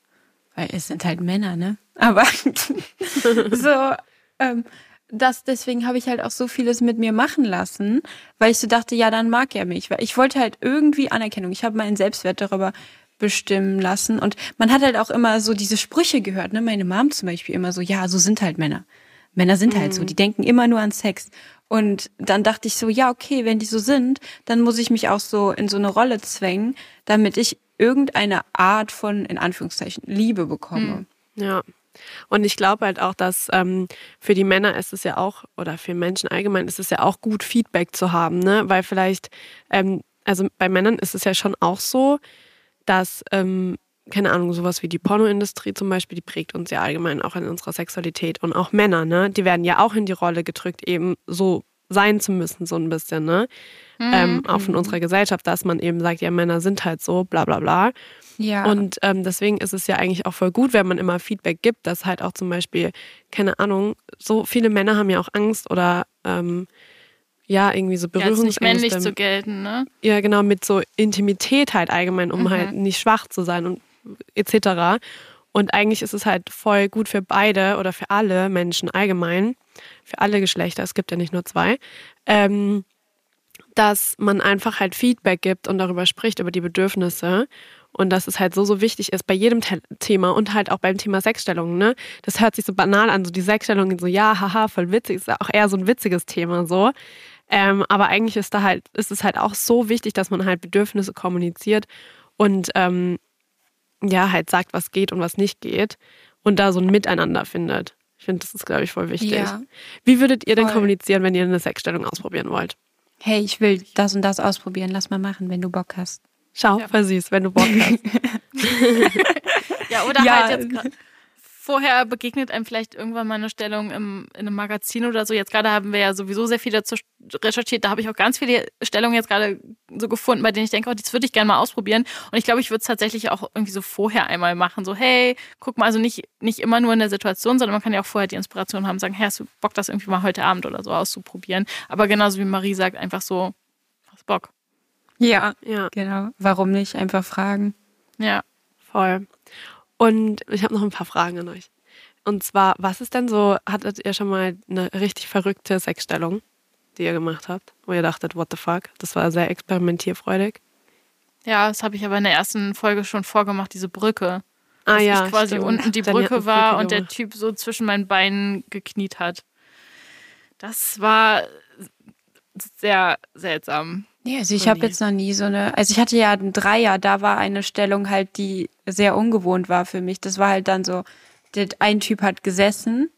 weil es sind halt Männer, ne? Aber so, ähm, das, deswegen habe ich halt auch so vieles mit mir machen lassen, weil ich so dachte, ja, dann mag er mich. Weil ich wollte halt irgendwie Anerkennung. Ich habe meinen Selbstwert darüber bestimmen lassen. Und man hat halt auch immer so diese Sprüche gehört, ne? Meine Mom zum Beispiel immer so, ja, so sind halt Männer. Männer sind halt so, die denken immer nur an Sex. Und dann dachte ich so, ja, okay, wenn die so sind, dann muss ich mich auch so in so eine Rolle zwängen, damit ich irgendeine Art von, in Anführungszeichen, Liebe bekomme. Ja. Und ich glaube halt auch, dass ähm, für die Männer ist es ja auch, oder für Menschen allgemein ist es ja auch gut, Feedback zu haben, ne? Weil vielleicht, ähm, also bei Männern ist es ja schon auch so, dass, ähm, keine Ahnung, sowas wie die Pornoindustrie zum Beispiel, die prägt uns ja allgemein auch in unserer Sexualität. Und auch Männer, ne? Die werden ja auch in die Rolle gedrückt, eben so sein zu müssen, so ein bisschen, ne? Ähm, auch von unserer Gesellschaft, dass man eben sagt, ja, Männer sind halt so, bla bla bla. Ja. Und ähm, deswegen ist es ja eigentlich auch voll gut, wenn man immer Feedback gibt, dass halt auch zum Beispiel, keine Ahnung, so viele Männer haben ja auch Angst oder ähm, ja, irgendwie so Ja, jetzt nicht männlich zu gelten, ne? ja, genau, mit so Intimität halt allgemein, um halt nicht schwach zu sein und etc. Und eigentlich ist es halt voll gut für beide oder für alle Menschen allgemein, für alle Geschlechter, es gibt ja nicht nur zwei, ähm, dass man einfach halt Feedback gibt und darüber spricht, über die Bedürfnisse. Und dass es halt so, so wichtig ist bei jedem Te Thema und halt auch beim Thema Sexstellung, ne? Das hört sich so banal an, so die Sexstellung, so ja, haha, voll witzig, ist ja auch eher so ein witziges Thema, so. Ähm, aber eigentlich ist da halt, ist es halt auch so wichtig, dass man halt Bedürfnisse kommuniziert und ähm, ja, halt sagt, was geht und was nicht geht und da so ein Miteinander findet. Ich finde, das ist, glaube ich, voll wichtig. Ja. Wie würdet ihr denn Voll. kommunizieren, wenn ihr eine Sexstellung ausprobieren wollt? Hey, ich will das und das ausprobieren. Lass mal machen, wenn du Bock hast. Schau, voll süß, wenn du Bock hast. Ja, oder Ja. halt jetzt gra- vorher begegnet einem vielleicht irgendwann mal eine Stellung im, in einem Magazin oder so. Jetzt gerade haben wir ja sowieso sehr viel dazu recherchiert. Da habe ich auch ganz viele Stellungen jetzt gerade so gefunden, bei denen ich denke, oh, das würde ich gerne mal ausprobieren. Und ich glaube, ich würde es tatsächlich auch irgendwie so vorher einmal machen. So, hey, guck mal, also nicht, nicht immer nur in der Situation, sondern man kann ja auch vorher die Inspiration haben, sagen, hey, hast du Bock, das irgendwie mal heute Abend oder so auszuprobieren. Aber genauso wie Marie sagt, einfach so, hast Bock. Ja, ja, genau. Warum nicht? Einfach fragen. Ja. voll. Und ich habe noch ein paar Fragen an euch. Und zwar, was ist denn so, hattet ihr schon mal eine richtig verrückte Sexstellung, die ihr gemacht habt, wo ihr dachtet, what the fuck? Das war sehr experimentierfreudig. Ja, das habe ich aber in der ersten Folge schon vorgemacht, diese Brücke. Ah dass ja, ich quasi stimmt. unten die Brücke eine war Brücke und der. Typ so zwischen meinen Beinen gekniet hat. Das war sehr seltsam. Nee, also ich habe jetzt noch nie so eine. Also ich hatte ja einen Dreier, da war eine Stellung halt, die sehr ungewohnt war für mich. Das war halt dann so, der, ein Typ hat gesessen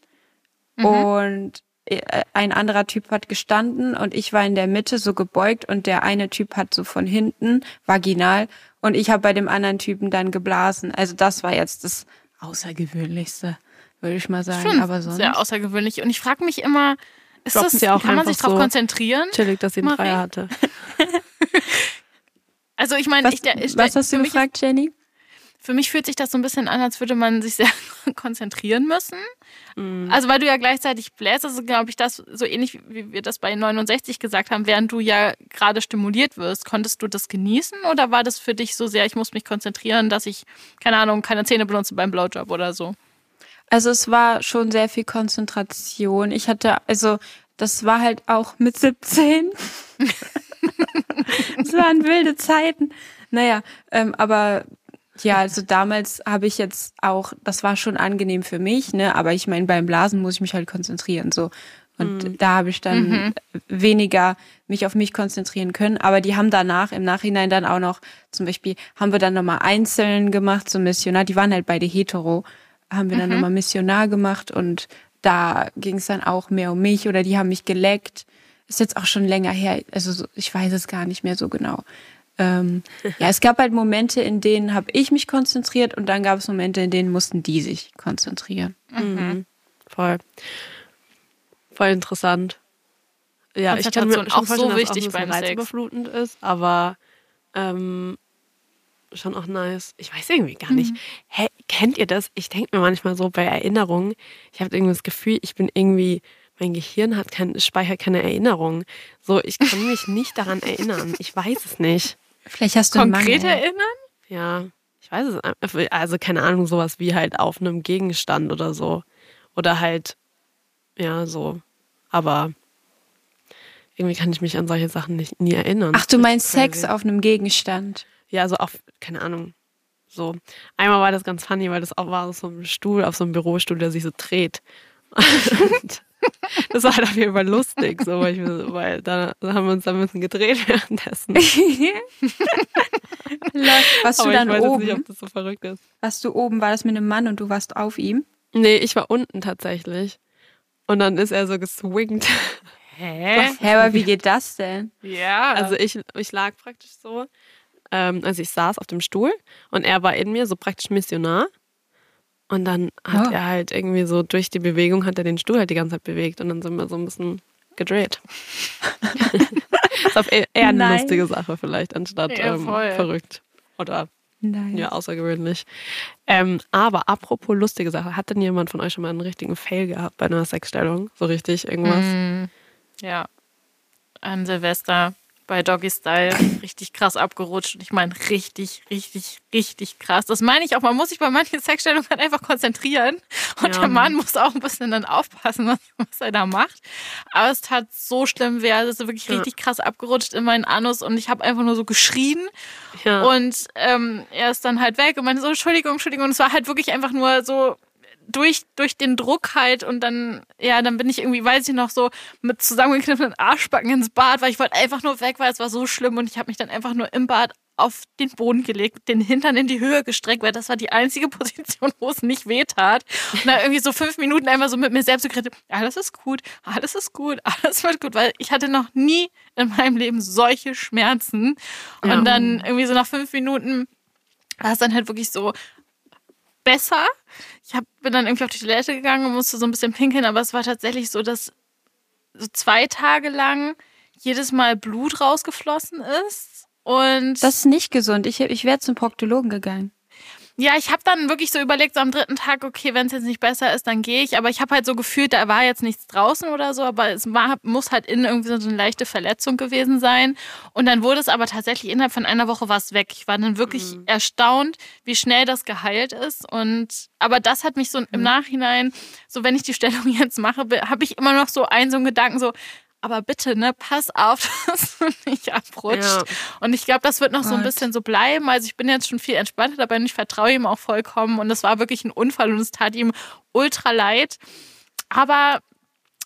und äh, ein anderer Typ hat gestanden und ich war in der Mitte so gebeugt und der eine Typ hat so von hinten vaginal und ich habe bei dem anderen Typen dann geblasen. Also das war jetzt das Außergewöhnlichste, würde ich mal sagen. Schon Aber sonst. sehr außergewöhnlich. Und ich frage mich immer, ist Droppen das, Sie auch kann man sich darauf so konzentrieren? Chillig, dass sie einen Marie? Dreier hatte. Also ich meine, was, ich, ich, was hast du mich, gefragt, Jenny? Für mich fühlt sich das so ein bisschen an, als würde man sich sehr konzentrieren müssen. Mhm. Also weil du ja gleichzeitig bläst, also glaube ich das so ähnlich wie wir das bei 69 gesagt haben, während du ja gerade stimuliert wirst, konntest du das genießen oder war das für dich so sehr, ich muss mich konzentrieren, dass ich, keine Ahnung, keine Zähne benutze beim Blowjob oder so? Also es war schon sehr viel Konzentration. Ich hatte, also das war halt auch mit 17. Es waren wilde Zeiten. Naja, ähm, aber ja, also damals habe ich jetzt auch, das war schon angenehm für mich, ne? Aber ich meine, beim Blasen muss ich mich halt konzentrieren, so. Und da habe ich dann weniger mich auf mich konzentrieren können. Aber die haben danach, im Nachhinein dann auch noch, zum Beispiel, haben wir dann nochmal einzeln gemacht, so Missionar. Die waren halt beide hetero. Haben wir dann nochmal Missionar gemacht und da ging es dann auch mehr um mich oder die haben mich geleckt. Ist jetzt auch schon länger her, also so, ich weiß es gar nicht mehr so genau. Ähm, ja, es gab halt Momente, in denen habe ich mich konzentriert und dann gab es Momente, in denen mussten die sich konzentrieren. Mhm. Voll. Voll interessant. Ja, ich kann mir auch so wichtig auch beim Sex. reizüberflutend ist, aber ähm, schon auch nice. Ich weiß irgendwie gar nicht. Hä, kennt ihr das? Ich denke mir manchmal so bei Erinnerungen, ich habe irgendwie das Gefühl, ich bin irgendwie, mein Gehirn hat kein, speichert keine Erinnerung. So, ich kann mich nicht daran erinnern. Ich weiß es nicht. Vielleicht hast du Konkret erinnern? Ja, ich weiß es einfach. Also keine Ahnung, sowas wie halt auf einem Gegenstand oder so. Oder halt, ja, so. Aber irgendwie kann ich mich an solche Sachen nicht, nie erinnern. Ach, du meinst Sex auf einem Gegenstand. Ja, so auf, keine Ahnung. So. Einmal war das ganz funny, weil das auch war auf so einem Stuhl, auf so einem Bürostuhl, der sich so dreht. Und das war halt auf jeden Fall lustig, so, weil, ich, mir so- weil da haben wir uns da ein bisschen gedreht währenddessen. Warst du Aber dann ich weiß jetzt oben? nicht, ob das so verrückt ist. Warst du oben? War das mit einem Mann und du warst auf ihm? Nee, ich war unten tatsächlich. Und dann ist er so geswingt. Hä? Hä, aber wie geht das denn? Ja. Also ich, ich lag praktisch so, ähm, also ich saß auf dem Stuhl und er war in mir, so praktisch Missionar. Und dann hat Oh. er halt irgendwie so durch die Bewegung hat er den Stuhl halt die ganze Zeit bewegt und dann sind wir so ein bisschen gedreht. ist auf eher eher eine Nice. lustige Sache vielleicht, anstatt Ja, ähm, verrückt. Oder Nein. ja, außergewöhnlich. Ähm, aber apropos lustige Sache, hat denn jemand von euch schon mal einen richtigen Fail gehabt bei einer Sexstellung? So richtig irgendwas? Mm, ja. An Silvester bei Doggy Style richtig krass abgerutscht. Und ich meine, richtig, richtig, richtig krass. Das meine ich auch. Man muss sich bei manchen Sexstellungen halt einfach konzentrieren. Und Ja. der Mann muss auch ein bisschen dann aufpassen, was, er da macht. Aber es tat so schlimm weh. Also Es ist wirklich Ja. richtig krass abgerutscht in meinen Anus. Und ich habe einfach nur so geschrien. Ja. Und ähm, er ist dann halt weg und meinte so, Entschuldigung, Entschuldigung. Und es war halt wirklich einfach nur so durch, durch den Druck halt und dann, ja, dann bin ich irgendwie, weiß ich noch, so mit zusammengekniffenen Arschbacken ins Bad, weil ich wollte einfach nur weg, weil es war so schlimm und ich habe mich dann einfach nur im Bad auf den Boden gelegt, den Hintern in die Höhe gestreckt, weil das war die einzige Position, wo es nicht weh tat. Und dann irgendwie so fünf Minuten einfach so mit mir selbst geredet, alles ist gut, alles ist gut, alles wird gut, weil ich hatte noch nie in meinem Leben solche Schmerzen. Und Ja. dann irgendwie so nach fünf Minuten war es dann halt wirklich so besser. Ich hab, bin dann irgendwie auf die Toilette gegangen und musste so ein bisschen pinkeln, aber es war tatsächlich so, dass so zwei Tage lang jedes Mal Blut rausgeflossen ist. Und Das ist nicht gesund. Ich, ich wäre zum Proktologen gegangen. Ja, ich habe dann wirklich so überlegt, so am dritten Tag, okay, wenn es jetzt nicht besser ist, dann gehe ich. Aber ich habe halt so gefühlt, da war jetzt nichts draußen oder so, aber es war, muss halt innen irgendwie so eine leichte Verletzung gewesen sein. Und dann wurde es aber tatsächlich innerhalb von einer Woche was weg. Ich war dann wirklich erstaunt, wie schnell das geheilt ist. Und aber das hat mich so im Nachhinein, so wenn ich die Stellung jetzt mache, habe ich immer noch so einen so einen Gedanken so. Aber bitte, ne, pass auf, dass du nicht abrutscht. Ja. Und ich glaube, das wird noch so ein Gott. bisschen so bleiben. Also ich bin jetzt schon viel entspannter dabei und ich vertraue ihm auch vollkommen. Und es war wirklich ein Unfall und es tat ihm ultra leid. Aber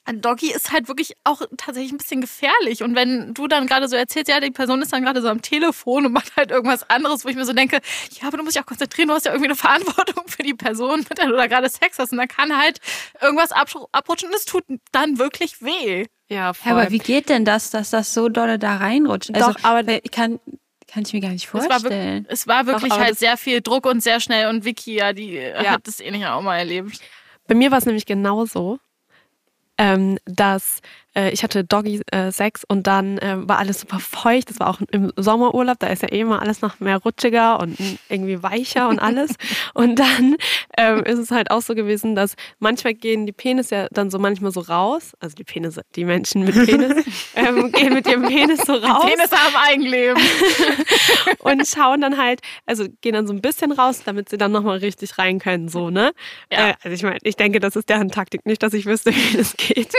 ein Doggy ist halt wirklich auch tatsächlich ein bisschen gefährlich. Und wenn du dann gerade so erzählst, ja, die Person ist dann gerade so am Telefon und macht halt irgendwas anderes, wo ich mir so denke, ja, aber du musst dich auch konzentrieren, du hast ja irgendwie eine Verantwortung für die Person, mit der du da gerade Sex hast. Und dann kann halt irgendwas abrutschen und es tut dann wirklich weh. Ja, voll. aber wie geht denn das, dass das so dolle da reinrutscht? Also, Doch, aber- ich kann, kann ich mir gar nicht Es war, vorstellen. es war wirklich aber halt sehr viel Druck und sehr schnell. Und Vicky, ja, die Ja. hat das ähnlich auch mal erlebt. Bei mir war es nämlich genauso, ähm, dass äh, ich hatte Doggy-Sex und dann ähm, war alles super feucht. Das war auch im Sommerurlaub, da ist ja eh immer alles noch mehr rutschiger und mm, irgendwie weicher und alles. und dann ähm, ist es halt auch so gewesen, dass manchmal gehen die Penis ja dann so manchmal so raus, also die Penisse, die Menschen mit Penis, ähm, gehen mit ihrem Penis so raus Penisse haben Eigenleben. und schauen dann halt, also gehen dann so ein bisschen raus, damit sie dann nochmal richtig rein können, so, ne? Ja. Äh, also ich meine, ich denke, das ist deren Taktik, nicht, dass ich wüsste, wie das geht.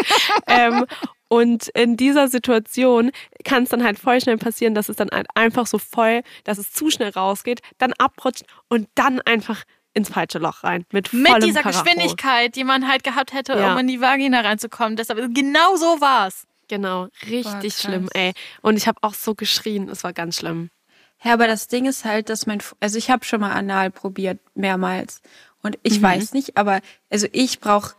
ähm, und in dieser Situation kann es dann halt voll schnell passieren, dass es dann halt einfach so voll, dass es zu schnell rausgeht, dann abrutscht und dann einfach ins falsche Loch rein. Mit, Mit dieser Karacho. Geschwindigkeit, die man halt gehabt hätte, Ja. um in die Vagina reinzukommen. Deshalb, genau so war's. Genau, richtig krass. schlimm, ey. Und ich habe auch so geschrien, es war ganz schlimm. Ja, aber das Ding ist halt, dass mein, also ich habe schon mal anal probiert, mehrmals. Und ich Mhm. weiß nicht, aber also ich brauche,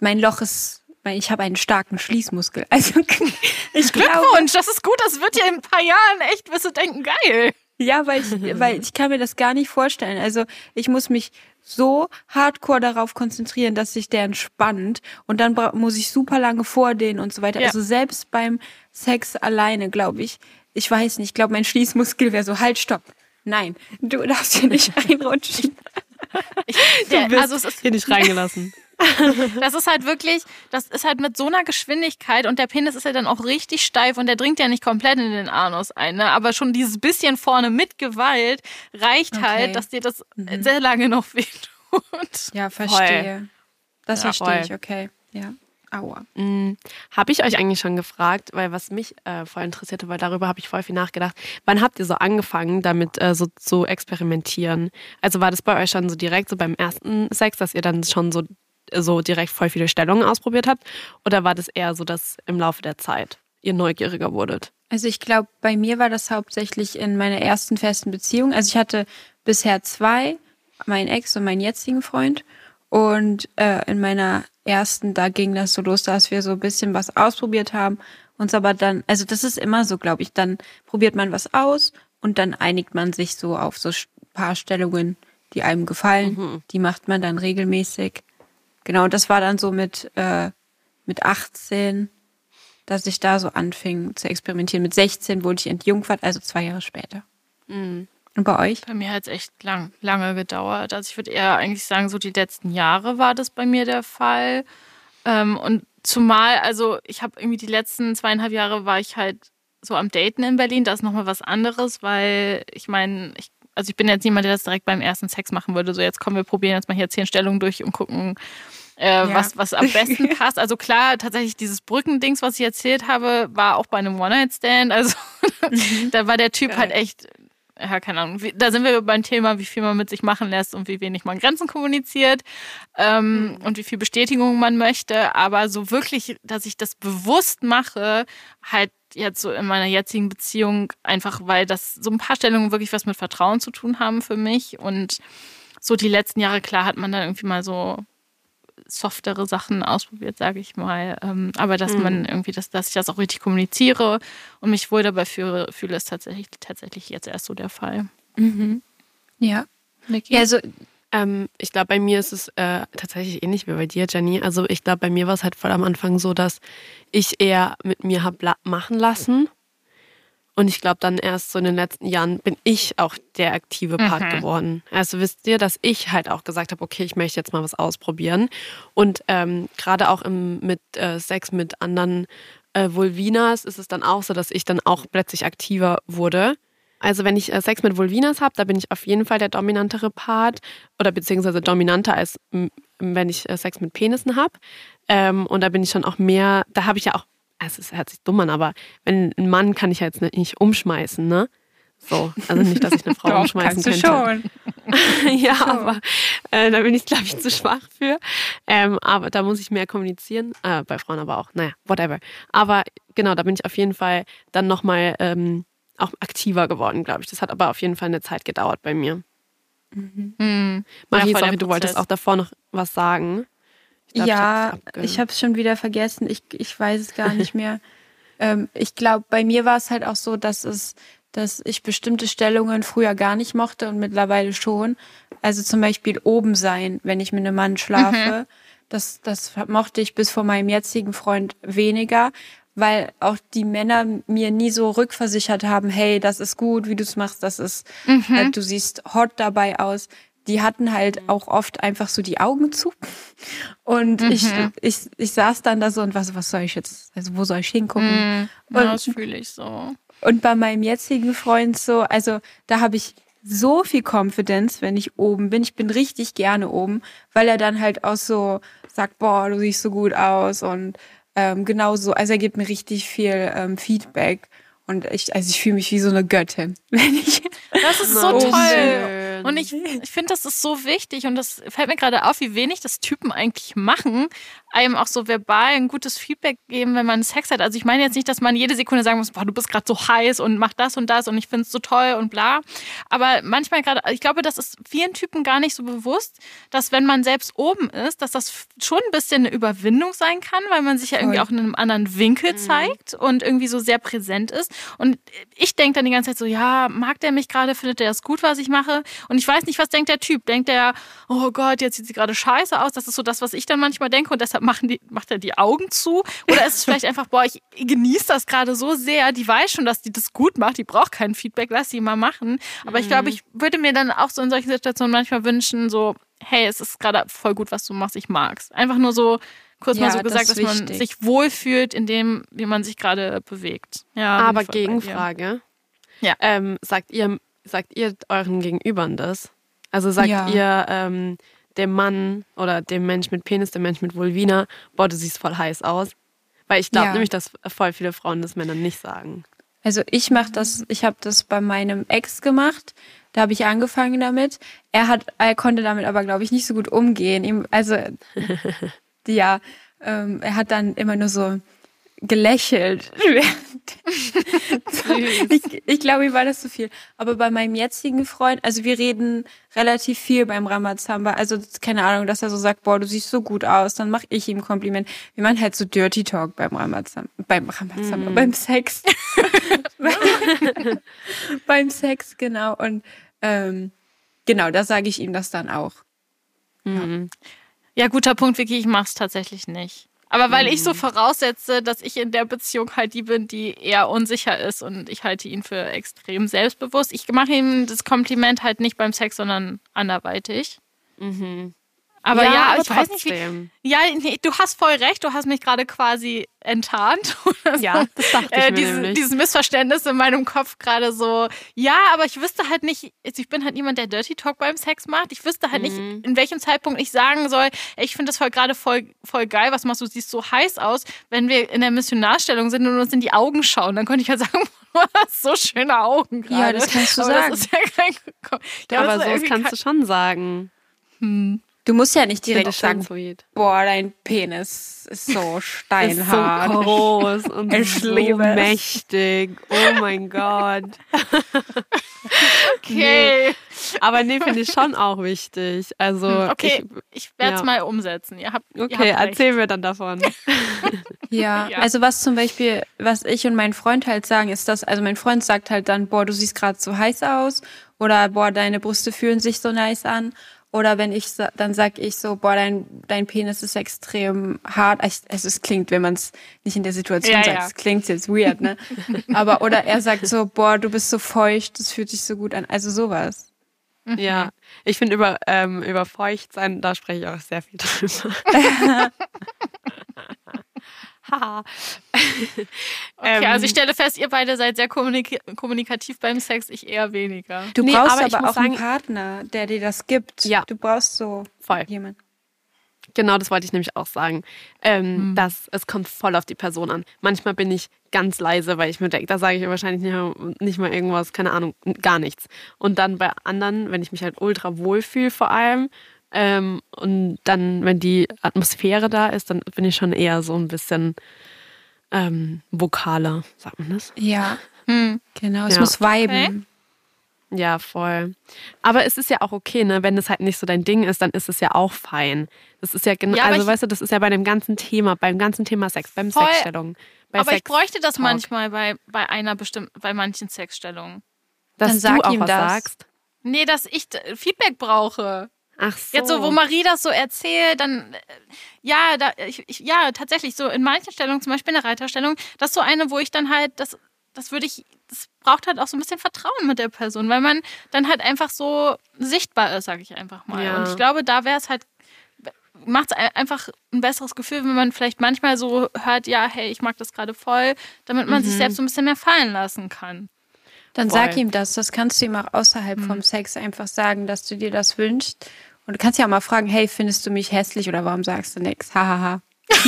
mein Loch ist, ich habe einen starken Schließmuskel. Also ich Glückwunsch, das ist gut. Das wird dir in ein paar Jahren echt, wirst du denken, geil. ja, weil ich, weil ich kann mir das gar nicht vorstellen. Also ich muss mich so hardcore darauf konzentrieren, dass sich der entspannt und dann muss ich super lange vordehnen und so weiter. Ja. Also selbst beim Sex alleine, glaube ich, ich weiß nicht, ich glaube, mein Schließmuskel wäre so, halt, stopp. Nein, du darfst hier nicht reinrutschen. Der, bist also Hier nicht reingelassen. Das ist halt wirklich, das ist halt mit so einer Geschwindigkeit und der Penis ist ja dann auch richtig steif und der dringt ja nicht komplett in den Anus ein, ne? aber schon dieses bisschen vorne mit Gewalt reicht Okay. halt, dass dir das sehr lange noch wehtut. Ja, verstehe. Das Ja, verstehe voll. ich, okay. Ja. Aua. Habe ich euch eigentlich schon gefragt, weil was mich äh, voll interessierte, weil darüber habe ich voll viel nachgedacht. Wann habt ihr so angefangen, damit äh, so zu experimentieren? Also war das bei euch schon so direkt so beim ersten Sex, dass ihr dann schon so, so direkt voll viele Stellungen ausprobiert habt? Oder war das eher so, dass im Laufe der Zeit ihr neugieriger wurdet? Also ich glaube, bei mir war das hauptsächlich in meiner ersten festen Beziehung. Also ich hatte bisher zwei, meinen Ex und meinen jetzigen Freund. Und äh, in meiner ersten, da ging das so los, dass wir so ein bisschen was ausprobiert haben. Uns aber dann, also das ist immer so, glaube ich, dann probiert man was aus und dann einigt man sich so auf so ein paar Stellungen, die einem gefallen. Die macht man dann regelmäßig. Genau, und das war dann so mit, äh, mit 18, dass ich da so anfing zu experimentieren. Mit 16 wurde ich entjungfert, also zwei Jahre später. Und bei euch? Bei mir hat es echt lang, lange gedauert. Also ich würde eher eigentlich sagen, so die letzten Jahre war das bei mir der Fall. Ähm, und zumal, also ich habe irgendwie die letzten zweieinhalb Jahre war ich halt so am Daten in Berlin. Das ist nochmal was anderes, weil ich meine, ich, also ich bin jetzt niemand, der das direkt beim ersten Sex machen würde. So jetzt kommen wir probieren jetzt mal hier zehn Stellungen durch und gucken, äh, was, was am besten passt. Also klar, tatsächlich dieses Brückendings, was ich erzählt habe, war auch bei einem One-Night-Stand. Also da war der Typ halt echt, ja, keine Ahnung, da sind wir beim Thema, wie viel man mit sich machen lässt und wie wenig man Grenzen kommuniziert ähm, und wie viel Bestätigung man möchte. Aber so wirklich, dass ich das bewusst mache, halt jetzt so in meiner jetzigen Beziehung, einfach weil das so ein paar Stellungen wirklich was mit Vertrauen zu tun haben für mich. Und so die letzten Jahre, klar, hat man dann irgendwie mal so softere Sachen ausprobiert, sage ich mal. Ähm, aber dass Mhm. man irgendwie, das, dass ich das auch richtig kommuniziere und mich wohl dabei fühle, fühle ist tatsächlich, tatsächlich jetzt erst so der Fall. Mhm. Ja. Ja, also Ähm, ich glaube, bei mir ist es äh, tatsächlich ähnlich wie bei dir, Jenny. Also ich glaube, bei mir war es halt voll am Anfang so, dass ich eher mit mir hab la- machen lassen. Und ich glaube, dann erst so in den letzten Jahren bin ich auch der aktive Part Mhm. geworden. Also wisst ihr, dass ich halt auch gesagt habe, okay, ich möchte jetzt mal was ausprobieren. Und ähm, gerade auch im, mit äh, Sex mit anderen äh, Vulvinas ist es dann auch so, dass ich dann auch plötzlich aktiver wurde. Also wenn ich äh, Sex mit Vulvinas habe, da bin ich auf jeden Fall der dominantere Part oder beziehungsweise dominanter als wenn ich äh, Sex mit Penissen habe. Ähm, und da bin ich schon auch mehr, da habe ich ja auch, also es hört sich dumm an, aber wenn ein Mann kann ich ja jetzt nicht umschmeißen, ne? So, also nicht, dass ich eine Frau doch, umschmeißen kannst du könnte. schon. ja, aber äh, da bin ich, glaube ich, zu schwach für. Ähm, aber da muss ich mehr kommunizieren. Äh, bei Frauen aber auch. Naja, whatever. Aber genau, da bin ich auf jeden Fall dann nochmal ähm, auch aktiver geworden, glaube ich. Das hat aber auf jeden Fall eine Zeit gedauert bei mir. Hm. Marie, voll der sorry, du wolltest auch davor noch was sagen. Ich glaub, ja, ich habe es schon wieder vergessen. Ich, ich weiß es gar nicht mehr. ähm, ich glaube, bei mir war es halt auch so, dass es, dass ich bestimmte Stellungen früher gar nicht mochte und mittlerweile schon. Also zum Beispiel oben sein, wenn ich mit einem Mann schlafe. Das, das mochte ich bis vor meinem jetzigen Freund weniger, weil auch die Männer mir nie so rückversichert haben, hey, das ist gut, wie du es machst, das ist, äh, du siehst hot dabei aus. Die hatten halt auch oft einfach so die Augen zu. Und ich, ich, ich saß dann da so und was, was soll ich jetzt, also wo soll ich hingucken? Hm. Ja, Und- das fühle ich so. Und bei meinem jetzigen Freund so, also da habe ich so viel Confidence, wenn ich oben bin. Ich bin richtig gerne oben, weil er dann halt auch so sagt, boah, du siehst so gut aus und ähm, genau so. Also er gibt mir richtig viel ähm, Feedback und ich, also ich fühle mich wie so eine Göttin, wenn ich Das ist so Oh, toll. schön. Und ich, ich finde, das ist so wichtig und das fällt mir gerade auf, wie wenig das Typen eigentlich machen, einem auch so verbal ein gutes Feedback geben, wenn man Sex hat. Also ich meine jetzt nicht, dass man jede Sekunde sagen muss, boah, du bist gerade so heiß und mach das und das und ich finde es so toll und bla. Aber manchmal gerade, ich glaube, das ist vielen Typen gar nicht so bewusst, dass wenn man selbst oben ist, dass das schon ein bisschen eine Überwindung sein kann, weil man sich ja irgendwie auch in einem anderen Winkel zeigt und irgendwie so sehr präsent ist. Und ich denke dann die ganze Zeit so, ja, mag der mich gerade, findet der es gut, was ich mache? Und ich weiß nicht, was denkt der Typ. Denkt der, oh Gott, jetzt sieht sie gerade scheiße aus. Das ist so das, was ich dann manchmal denke und deshalb machen die, macht er die Augen zu. Oder ist es vielleicht einfach, boah, ich genieße das gerade so sehr. Die weiß schon, dass die das gut macht. Die braucht kein Feedback, lass sie mal machen. Aber ich glaube, ich würde mir dann auch so in solchen Situationen manchmal wünschen, so, hey, es ist gerade voll gut, was du machst, ich mag's. Einfach nur so kurz mal Ja, so gesagt, das dass ist man wichtig. sich wohlfühlt in dem, wie man sich gerade bewegt. Ja, Aber. Gegenfrage. Ja. Ähm, sagt ihr, sagt ihr euren Gegenübern das? Also sagt Ja. ihr ähm, dem Mann oder dem Mensch mit Penis, dem Mensch mit Vulvina, boah, du siehst voll heiß aus? Weil ich glaube Ja. nämlich, dass voll viele Frauen das Männern nicht sagen. Also ich mache das, ich habe das bei meinem Ex gemacht. Da habe ich angefangen damit. Er hat, er konnte damit aber glaube ich nicht so gut umgehen. Ihm, also ja, ähm, er hat dann immer nur so gelächelt. ich, ich glaube, ihm war das zu viel. Aber bei meinem jetzigen Freund, also wir reden relativ viel beim Ramazamba. Also keine Ahnung, dass er so sagt, boah, du siehst so gut aus, dann mache ich ihm Kompliment. Wir machen halt so Dirty Talk beim Ramazamba, beim Ramazamba, beim Sex. beim Sex, genau. Und ähm, genau, da sage ich ihm das dann auch. Ja, guter Punkt, Vicky, ich mach's tatsächlich nicht. Aber weil ich so Mhm. voraussetze, dass ich in der Beziehung halt die bin, die eher unsicher ist und ich halte ihn für extrem selbstbewusst. Ich mache ihm das Kompliment halt nicht beim Sex, sondern anderweitig. Aber ja, aber ich weiß nicht, wie, ja, nee, du hast voll recht, du hast mich gerade quasi enttarnt. Ja, das dachte ich äh, mir diese, nämlich. dieses Missverständnis in meinem Kopf gerade so, ja, aber ich wüsste halt nicht, also ich bin halt jemand, der Dirty Talk beim Sex macht. Ich wüsste halt Mhm. nicht, in welchem Zeitpunkt ich sagen soll, ey, ich finde das voll gerade voll, voll geil, was machst du, siehst so heiß aus, wenn wir in der Missionarstellung sind und uns in die Augen schauen. Dann könnte ich halt sagen, so schöne Augen gerade. Ja, das kannst du aber sagen. Das ist ja kein, ja, aber ist so kannst du schon sagen. kein- Du musst ja nicht Ich direkt sagen, sweet. boah, dein Penis ist so Ist so steinhart. groß und Ich so mächtig. Oh mein Gott. Okay. Aber nee, finde ich schon auch wichtig. Also, Okay, ich werde es ja. mal umsetzen. Ihr habt, ich, ihr okay, habt recht. erzähl mir dann davon. Ja, Ja. also was zum Beispiel, was ich und mein Freund halt sagen, ist das, also mein Freund sagt halt dann, boah, du siehst gerade so heiß aus oder boah, deine Brüste fühlen sich so nice an. Oder wenn ich, dann sag ich so, boah, dein, dein Penis ist extrem hart. Ich, also es klingt, wenn man es nicht in der Situation Ja, sagt, ja. es klingt jetzt weird, ne? Aber, oder er sagt so, boah, du bist so feucht, das fühlt sich so gut an. Also sowas. Ja, ich finde über, ähm, über feucht sein, da spreche ich auch sehr viel drüber. Haha. Okay, also Ähm, ich stelle fest, ihr beide seid sehr kommunik kommunikativ beim Sex, ich eher weniger. Du Nee, brauchst aber aber, auch einen sagen- Partner, der dir das gibt. Ja. Du brauchst so Voll. jemanden. Genau, das wollte ich nämlich auch sagen. Ähm, dass es kommt voll auf die Person an. Manchmal bin ich ganz leise, weil ich mir denke, da sage ich wahrscheinlich nicht mal, nicht mal irgendwas, keine Ahnung, gar nichts. Und dann bei anderen, wenn ich mich halt ultra wohl fühle vor allem, ähm, und dann, wenn die Atmosphäre da ist, dann bin ich schon eher so ein bisschen ähm, vokaler, sagt man das? Ja, Hm. genau. Es Ja. muss viben. Okay. Ja, voll. Aber es ist ja auch okay, ne? Wenn es halt nicht so dein Ding ist, dann ist es ja auch fein. Das ist ja genau, Ja, also ich- weißt du, das ist ja bei dem ganzen Thema, beim ganzen Thema Sex, beim Voll. Sexstellung. Bei Aber ich Sex bräuchte das Talk. manchmal bei, bei einer bestimmten, bei manchen Sexstellungen. dass Dann sag du auch ihm was das. sagst. Nee, dass ich d- Feedback brauche. Ach so. Jetzt so, wo Marie das so erzählt, dann äh, ja, da, ich, ich, ja, tatsächlich so in manchen Stellungen, zum Beispiel in der Reiterstellung, das ist so eine, wo ich dann halt, das, das würde ich, das braucht halt auch so ein bisschen Vertrauen mit der Person, weil man dann halt einfach so sichtbar ist, sage ich einfach mal. Ja. Und ich glaube, da wäre es halt, macht es einfach ein besseres Gefühl, wenn man vielleicht manchmal so hört, ja, hey, ich mag das gerade voll, damit man sich selbst so ein bisschen mehr fallen lassen kann. Dann Voll. sag ihm das. Das kannst du ihm auch außerhalb vom Sex einfach sagen, dass du dir das wünschst. Und du kannst ja auch mal fragen, hey, findest du mich hässlich oder warum sagst du nichts? Hahaha.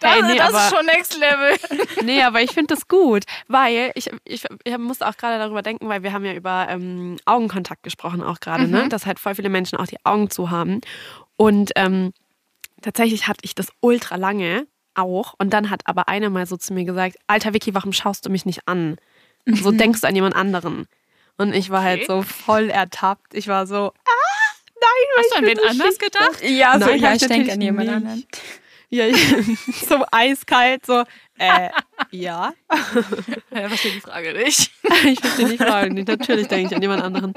Das, Hey, nee, das aber- ist schon Next Level. Nee, aber ich finde das gut, weil ich, ich, ich musste auch gerade darüber denken, weil wir haben ja über ähm, Augenkontakt gesprochen auch gerade, ne? dass halt voll viele Menschen auch die Augen zu haben. Und ähm, tatsächlich hatte ich das ultra lange auch. Und dann hat aber eine mal so zu mir gesagt, alter Vicky, warum schaust du mich nicht an? So denkst du an jemand anderen. Und ich war halt Okay. so voll ertappt. Ich war so, ah, nein, weil Hast du an ich wen anders gedacht? Ja, so, so, ja, ja, ich ich denke an jemand anderen. Ja, so eiskalt, so, äh, ja. Ja, verstehe die Frage nicht. Ich verstehe die Frage nicht. Natürlich denke ich an jemand anderen.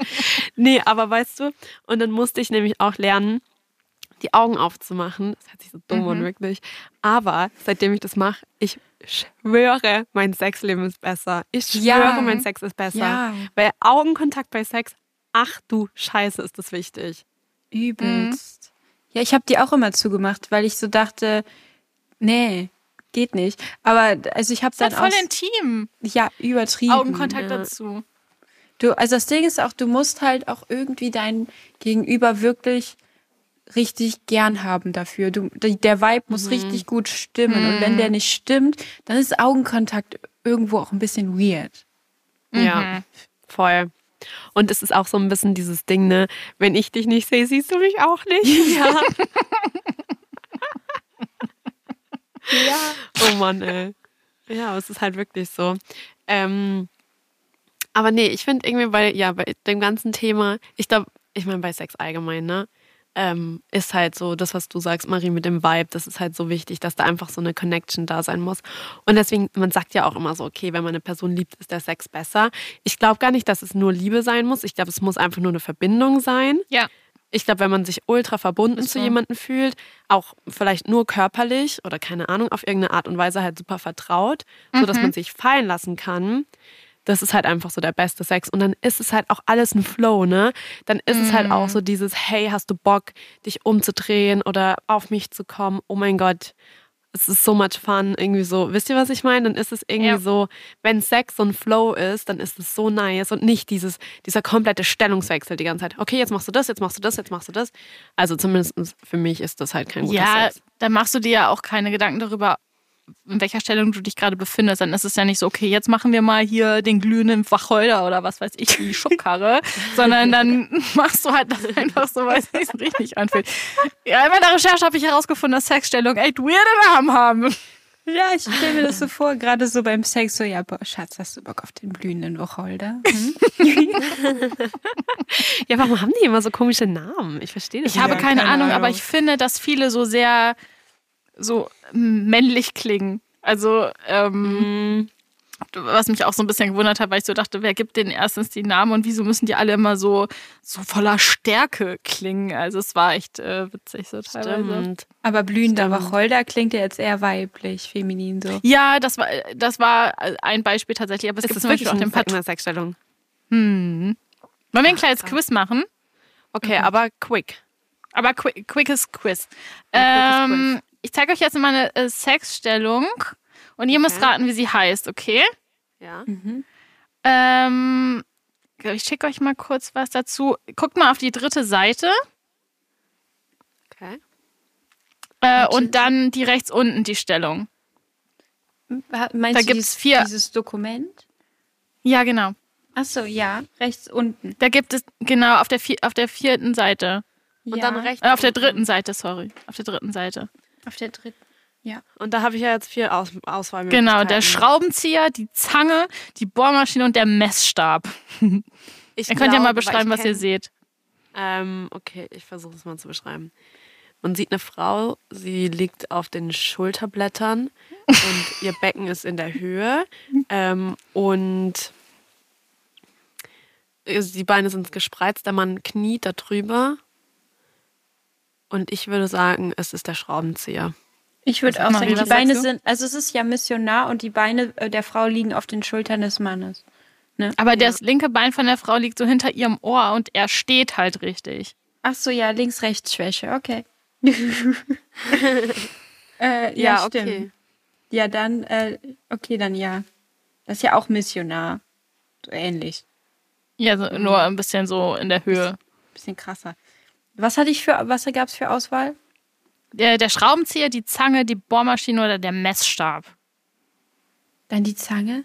Nee, aber weißt du, und dann musste ich nämlich auch lernen, die Augen aufzumachen. Das hört sich so dumm an, wirklich. Aber seitdem ich das mache, ich schwöre, mein Sexleben ist besser. Ich schwöre, Ja. mein Sex ist besser. Ja. Weil Augenkontakt bei Sex, ach du Scheiße, ist das wichtig. Übelst. Ja, ich habe die auch immer zugemacht, weil ich so dachte, nee, geht nicht. Aber also ich habe Das dann ist voll intim. ja übertrieben. Augenkontakt ja. dazu. Du, also das Ding ist auch, du musst halt auch irgendwie dein Gegenüber wirklich richtig gern haben dafür. Du, der Vibe muss richtig gut stimmen. Und wenn der nicht stimmt, dann ist Augenkontakt irgendwo auch ein bisschen weird. Ja, voll. Und es ist auch so ein bisschen dieses Ding, ne? Wenn ich dich nicht sehe, siehst du mich auch nicht. Ja. Ja. Oh Mann, ey. Ja, es ist halt wirklich so. Ähm, aber nee, ich finde irgendwie bei, ja, bei dem ganzen Thema, ich glaube, ich meine bei Sex allgemein, ne? Ähm, ist halt so, das, was du sagst, Marie, mit dem Vibe, das ist halt so wichtig, dass da einfach so eine Connection da sein muss. Und deswegen, man sagt ja auch immer so, okay, wenn man eine Person liebt, ist der Sex besser. Ich glaube gar nicht, dass es nur Liebe sein muss. Ich glaube, es muss einfach nur eine Verbindung sein. Ja. Ich glaube, wenn man sich ultra verbunden zu jemandem fühlt, auch vielleicht nur körperlich oder keine Ahnung, auf irgendeine Art und Weise halt super vertraut, so dass man sich fallen lassen kann, das ist halt einfach so der beste Sex. Und dann ist es halt auch alles ein Flow, ne? Dann ist es halt auch so dieses, hey, hast du Bock, dich umzudrehen oder auf mich zu kommen? Oh mein Gott, es ist so much fun, irgendwie so. Wisst ihr, was ich meine? Dann ist es irgendwie Ja. so, wenn Sex so ein Flow ist, dann ist es so nice und nicht dieses, dieser komplette Stellungswechsel die ganze Zeit. Okay, jetzt machst du das, jetzt machst du das, jetzt machst du das. Also zumindest für mich ist das halt kein guter Ja, Sex. dann machst du dir ja auch keine Gedanken darüber, in welcher Stellung du dich gerade befindest. Dann ist es ja nicht so, okay, jetzt machen wir mal hier den glühenden Wacholder oder was weiß ich, die Schubkarre, sondern dann machst du halt das einfach so, weil es sich so richtig anfühlt. Ja, in meiner Recherche habe ich herausgefunden, dass Sexstellungen echt weirde Namen haben. Ja, ich stelle mir das so vor, gerade so beim Sex, so, ja, boah, Schatz, hast du Bock auf den blühenden Wacholder? Hm? Ja, warum haben die immer so komische Namen? Ich verstehe das Ich habe nicht. keine, keine Ahnung, Ahnung. aber ich finde, dass viele so sehr so männlich klingen. Also, ähm, Mm, was mich auch so ein bisschen gewundert hat, weil ich so dachte, wer gibt denen erstens die Namen und wieso müssen die alle immer so, so voller Stärke klingen? Also es war echt äh, witzig so teilweise. Stimmt. Aber blühender Stimmt. Wacholder klingt ja jetzt eher weiblich, feminin so. Ja, das war, das war ein Beispiel tatsächlich, aber es Ist gibt wirklich auch den eine, Pat eine Sexstellung? hm. Wollen wir ein kleines Quiz machen? Okay, aber quick. Aber quick, quickes Quiz. Ähm, ich zeige euch jetzt mal eine äh, Sexstellung und ihr müsst Okay. raten, wie sie heißt, okay? Ja. Ähm, ich schicke euch mal kurz was dazu. Guckt mal auf die dritte Seite Okay. äh, und dann die rechts unten die Stellung. Meinst Da du gibt's dieses, vier- dieses Dokument? Ja, genau. Achso, ja, rechts unten. Da gibt es, genau, auf der, vier, auf der vierten Seite. Und ja, dann rechts. Äh, auf der dritten Seite, sorry. Auf der dritten Seite. Auf der dritten. Und da habe ich ja jetzt vier Aus Auswahl. Genau, der Schraubenzieher, die Zange, die Bohrmaschine und der Messstab. Ich Ihr könnt ja mal beschreiben, was ihr seht. Ähm, okay, ich versuche es mal zu beschreiben. Man sieht eine Frau, sie liegt auf den Schulterblättern und ihr Becken ist in der Höhe ähm, und die Beine sind gespreizt, der Mann kniet da drüber und ich würde sagen, es ist der Schraubenzieher. Ich würde Was- auch sagen, die Beine sind, also es ist ja missionar und die Beine äh, der Frau liegen auf den Schultern des Mannes. Aber das linke Bein von der Frau liegt so hinter ihrem Ohr und er steht halt richtig. Ach so, ja, links-rechts-Schwäche, okay. äh, ja, Ja, stimmt. okay. Ja, dann, äh, okay, dann ja. Das ist ja auch missionar. So ähnlich. Ja, so, nur ein bisschen so in der Höhe. Bisschen krasser. Was hatte ich für, was gab es für Auswahl? Der, der Schraubenzieher, die Zange, die Bohrmaschine oder der Messstab. Dann die Zange?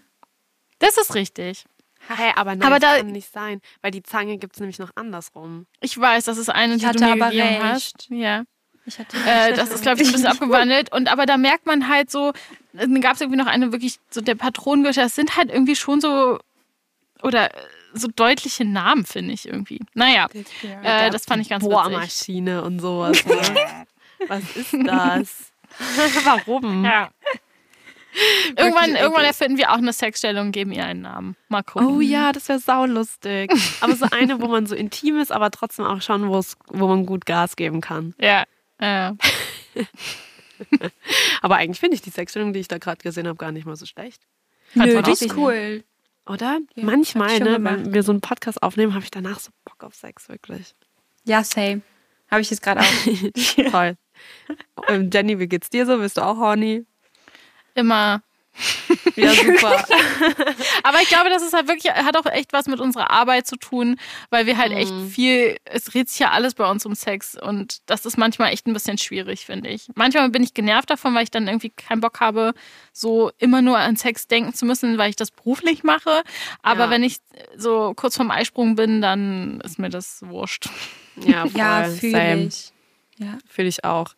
Das ist richtig. Hey, aber nein, Aber das da- kann nicht sein, weil die Zange gibt es nämlich noch andersrum. Ich weiß, das ist eine, Ich die hatte du mir aber gegeben recht. hast. Ja. Ich hatte Äh, das ist, glaube ich, ein bisschen abgewandelt. Und aber da merkt man halt so, dann gab es irgendwie noch eine wirklich, so der Patronengürtel, das sind halt irgendwie schon so, oder so deutliche Namen, finde ich irgendwie. Naja, äh, das fand ich ganz witzig. Bohrmaschine und sowas. Ne? Was ist das? Warum? Ja. Irgendwann, irgendwann erfinden wir auch eine Sexstellung und geben ihr einen Namen. Mal gucken. Oh ja, das wäre saulustig. Aber so eine, wo man so intim ist, aber trotzdem auch schon, wo es- wo man gut Gas geben kann. Ja. Äh, Aber eigentlich finde ich die Sexstellung, die ich da gerade gesehen habe, gar nicht mal so schlecht. Nö, die ist cool. Oder? Ja, Manchmal, ne, wenn wir so einen Podcast aufnehmen, habe ich danach so Bock auf Sex, wirklich. Ja, same. Habe ich jetzt gerade auch. Toll. Ähm, Jenny, wie geht's dir so? Bist du auch horny? immer. Ja, super. Aber ich glaube, das ist halt wirklich, hat auch echt was mit unserer Arbeit zu tun, weil wir halt echt Mhm. viel, es dreht sich ja alles bei uns um Sex und das ist manchmal echt ein bisschen schwierig, finde ich. Manchmal bin ich genervt davon, weil ich dann irgendwie keinen Bock habe, so immer nur an Sex denken zu müssen, weil ich das beruflich mache. Aber Ja. wenn ich so kurz vorm Eisprung bin, dann ist mir das wurscht. ja, voll. ja, fühle ich. Ja. Fühle ich auch.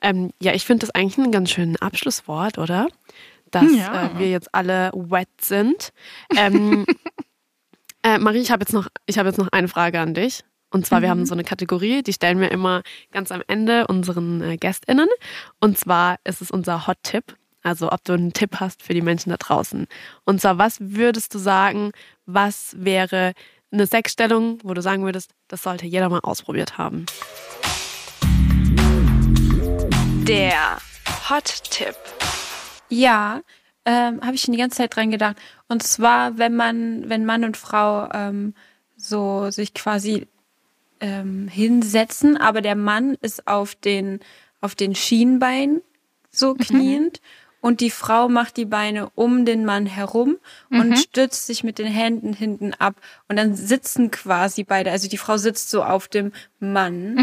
Ähm, ja, ich finde das eigentlich ein ganz schönes Abschlusswort, oder? Dass Ja. äh, wir jetzt alle wet sind. Ähm, äh, Marie, ich habe jetzt, noch- ich hab jetzt noch eine Frage an dich. Und zwar, wir haben so eine Kategorie, die stellen wir immer ganz am Ende unseren äh, GästInnen. Und zwar ist es unser Hot-Tipp. Also, ob du einen Tipp hast für die Menschen da draußen. Und zwar, was würdest du sagen, was wäre eine Sexstellung, wo du sagen würdest, das sollte jeder mal ausprobiert haben? Der Hot-Tipp. Ja, ähm, habe ich schon die ganze Zeit dran gedacht. Und zwar, wenn man, wenn Mann und Frau ähm, so sich quasi ähm, hinsetzen, aber der Mann ist auf den, auf den Schienbein so kniend und die Frau macht die Beine um den Mann herum und stützt sich mit den Händen hinten ab. Und dann sitzen quasi beide, also die Frau sitzt so auf dem Mann.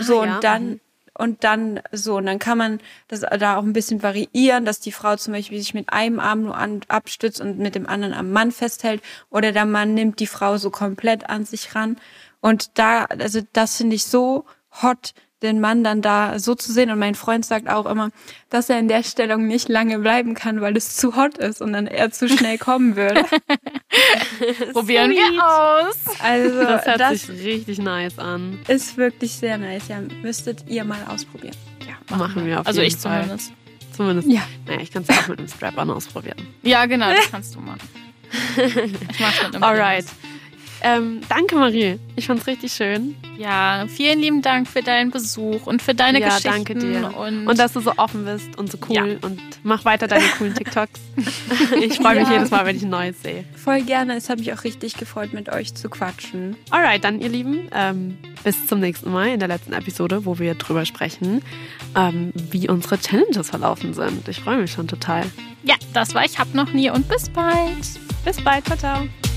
so Ah, ja. und dann und dann so. Und dann kann man das da auch ein bisschen variieren, dass die Frau zum Beispiel sich mit einem Arm nur an, abstützt und mit dem anderen am Mann festhält. Oder der Mann nimmt die Frau so komplett an sich ran. Und da, also das finde ich so hot, den Mann dann da so zu sehen. Und mein Freund sagt auch immer, dass er in der Stellung nicht lange bleiben kann, weil es zu hot ist und dann er zu schnell kommen würde. Probieren wir aus. Also Das hört das sich richtig nice an. ist wirklich sehr nice. Ja, müsstet ihr mal ausprobieren. Ja, Machen wir auf Also jeden ich Fall. zumindest. Zumindest. Ja. Naja, ich kann es auch mit einem Strap-on ausprobieren. Ja, genau, das kannst du machen. Ich mach's mit einem Alright. Ähm, danke, Marie. Ich fand's richtig schön. Ja, vielen lieben Dank für deinen Besuch und für deine ja, Geschichten. danke dir. Und, Und, dass du so offen bist und so cool und mach weiter deine coolen TikToks. ich freue mich Ja. jedes Mal, wenn ich ein neues sehe. Voll gerne. Es hat mich auch richtig gefreut, mit euch zu quatschen. Alright, dann ihr Lieben, ähm, bis zum nächsten Mal in der letzten Episode, wo wir drüber sprechen, ähm, wie unsere Challenges verlaufen sind. Ich freue mich schon total. ja, das war Ich hab noch nie und bis bald. Bis bald, ciao, ciao.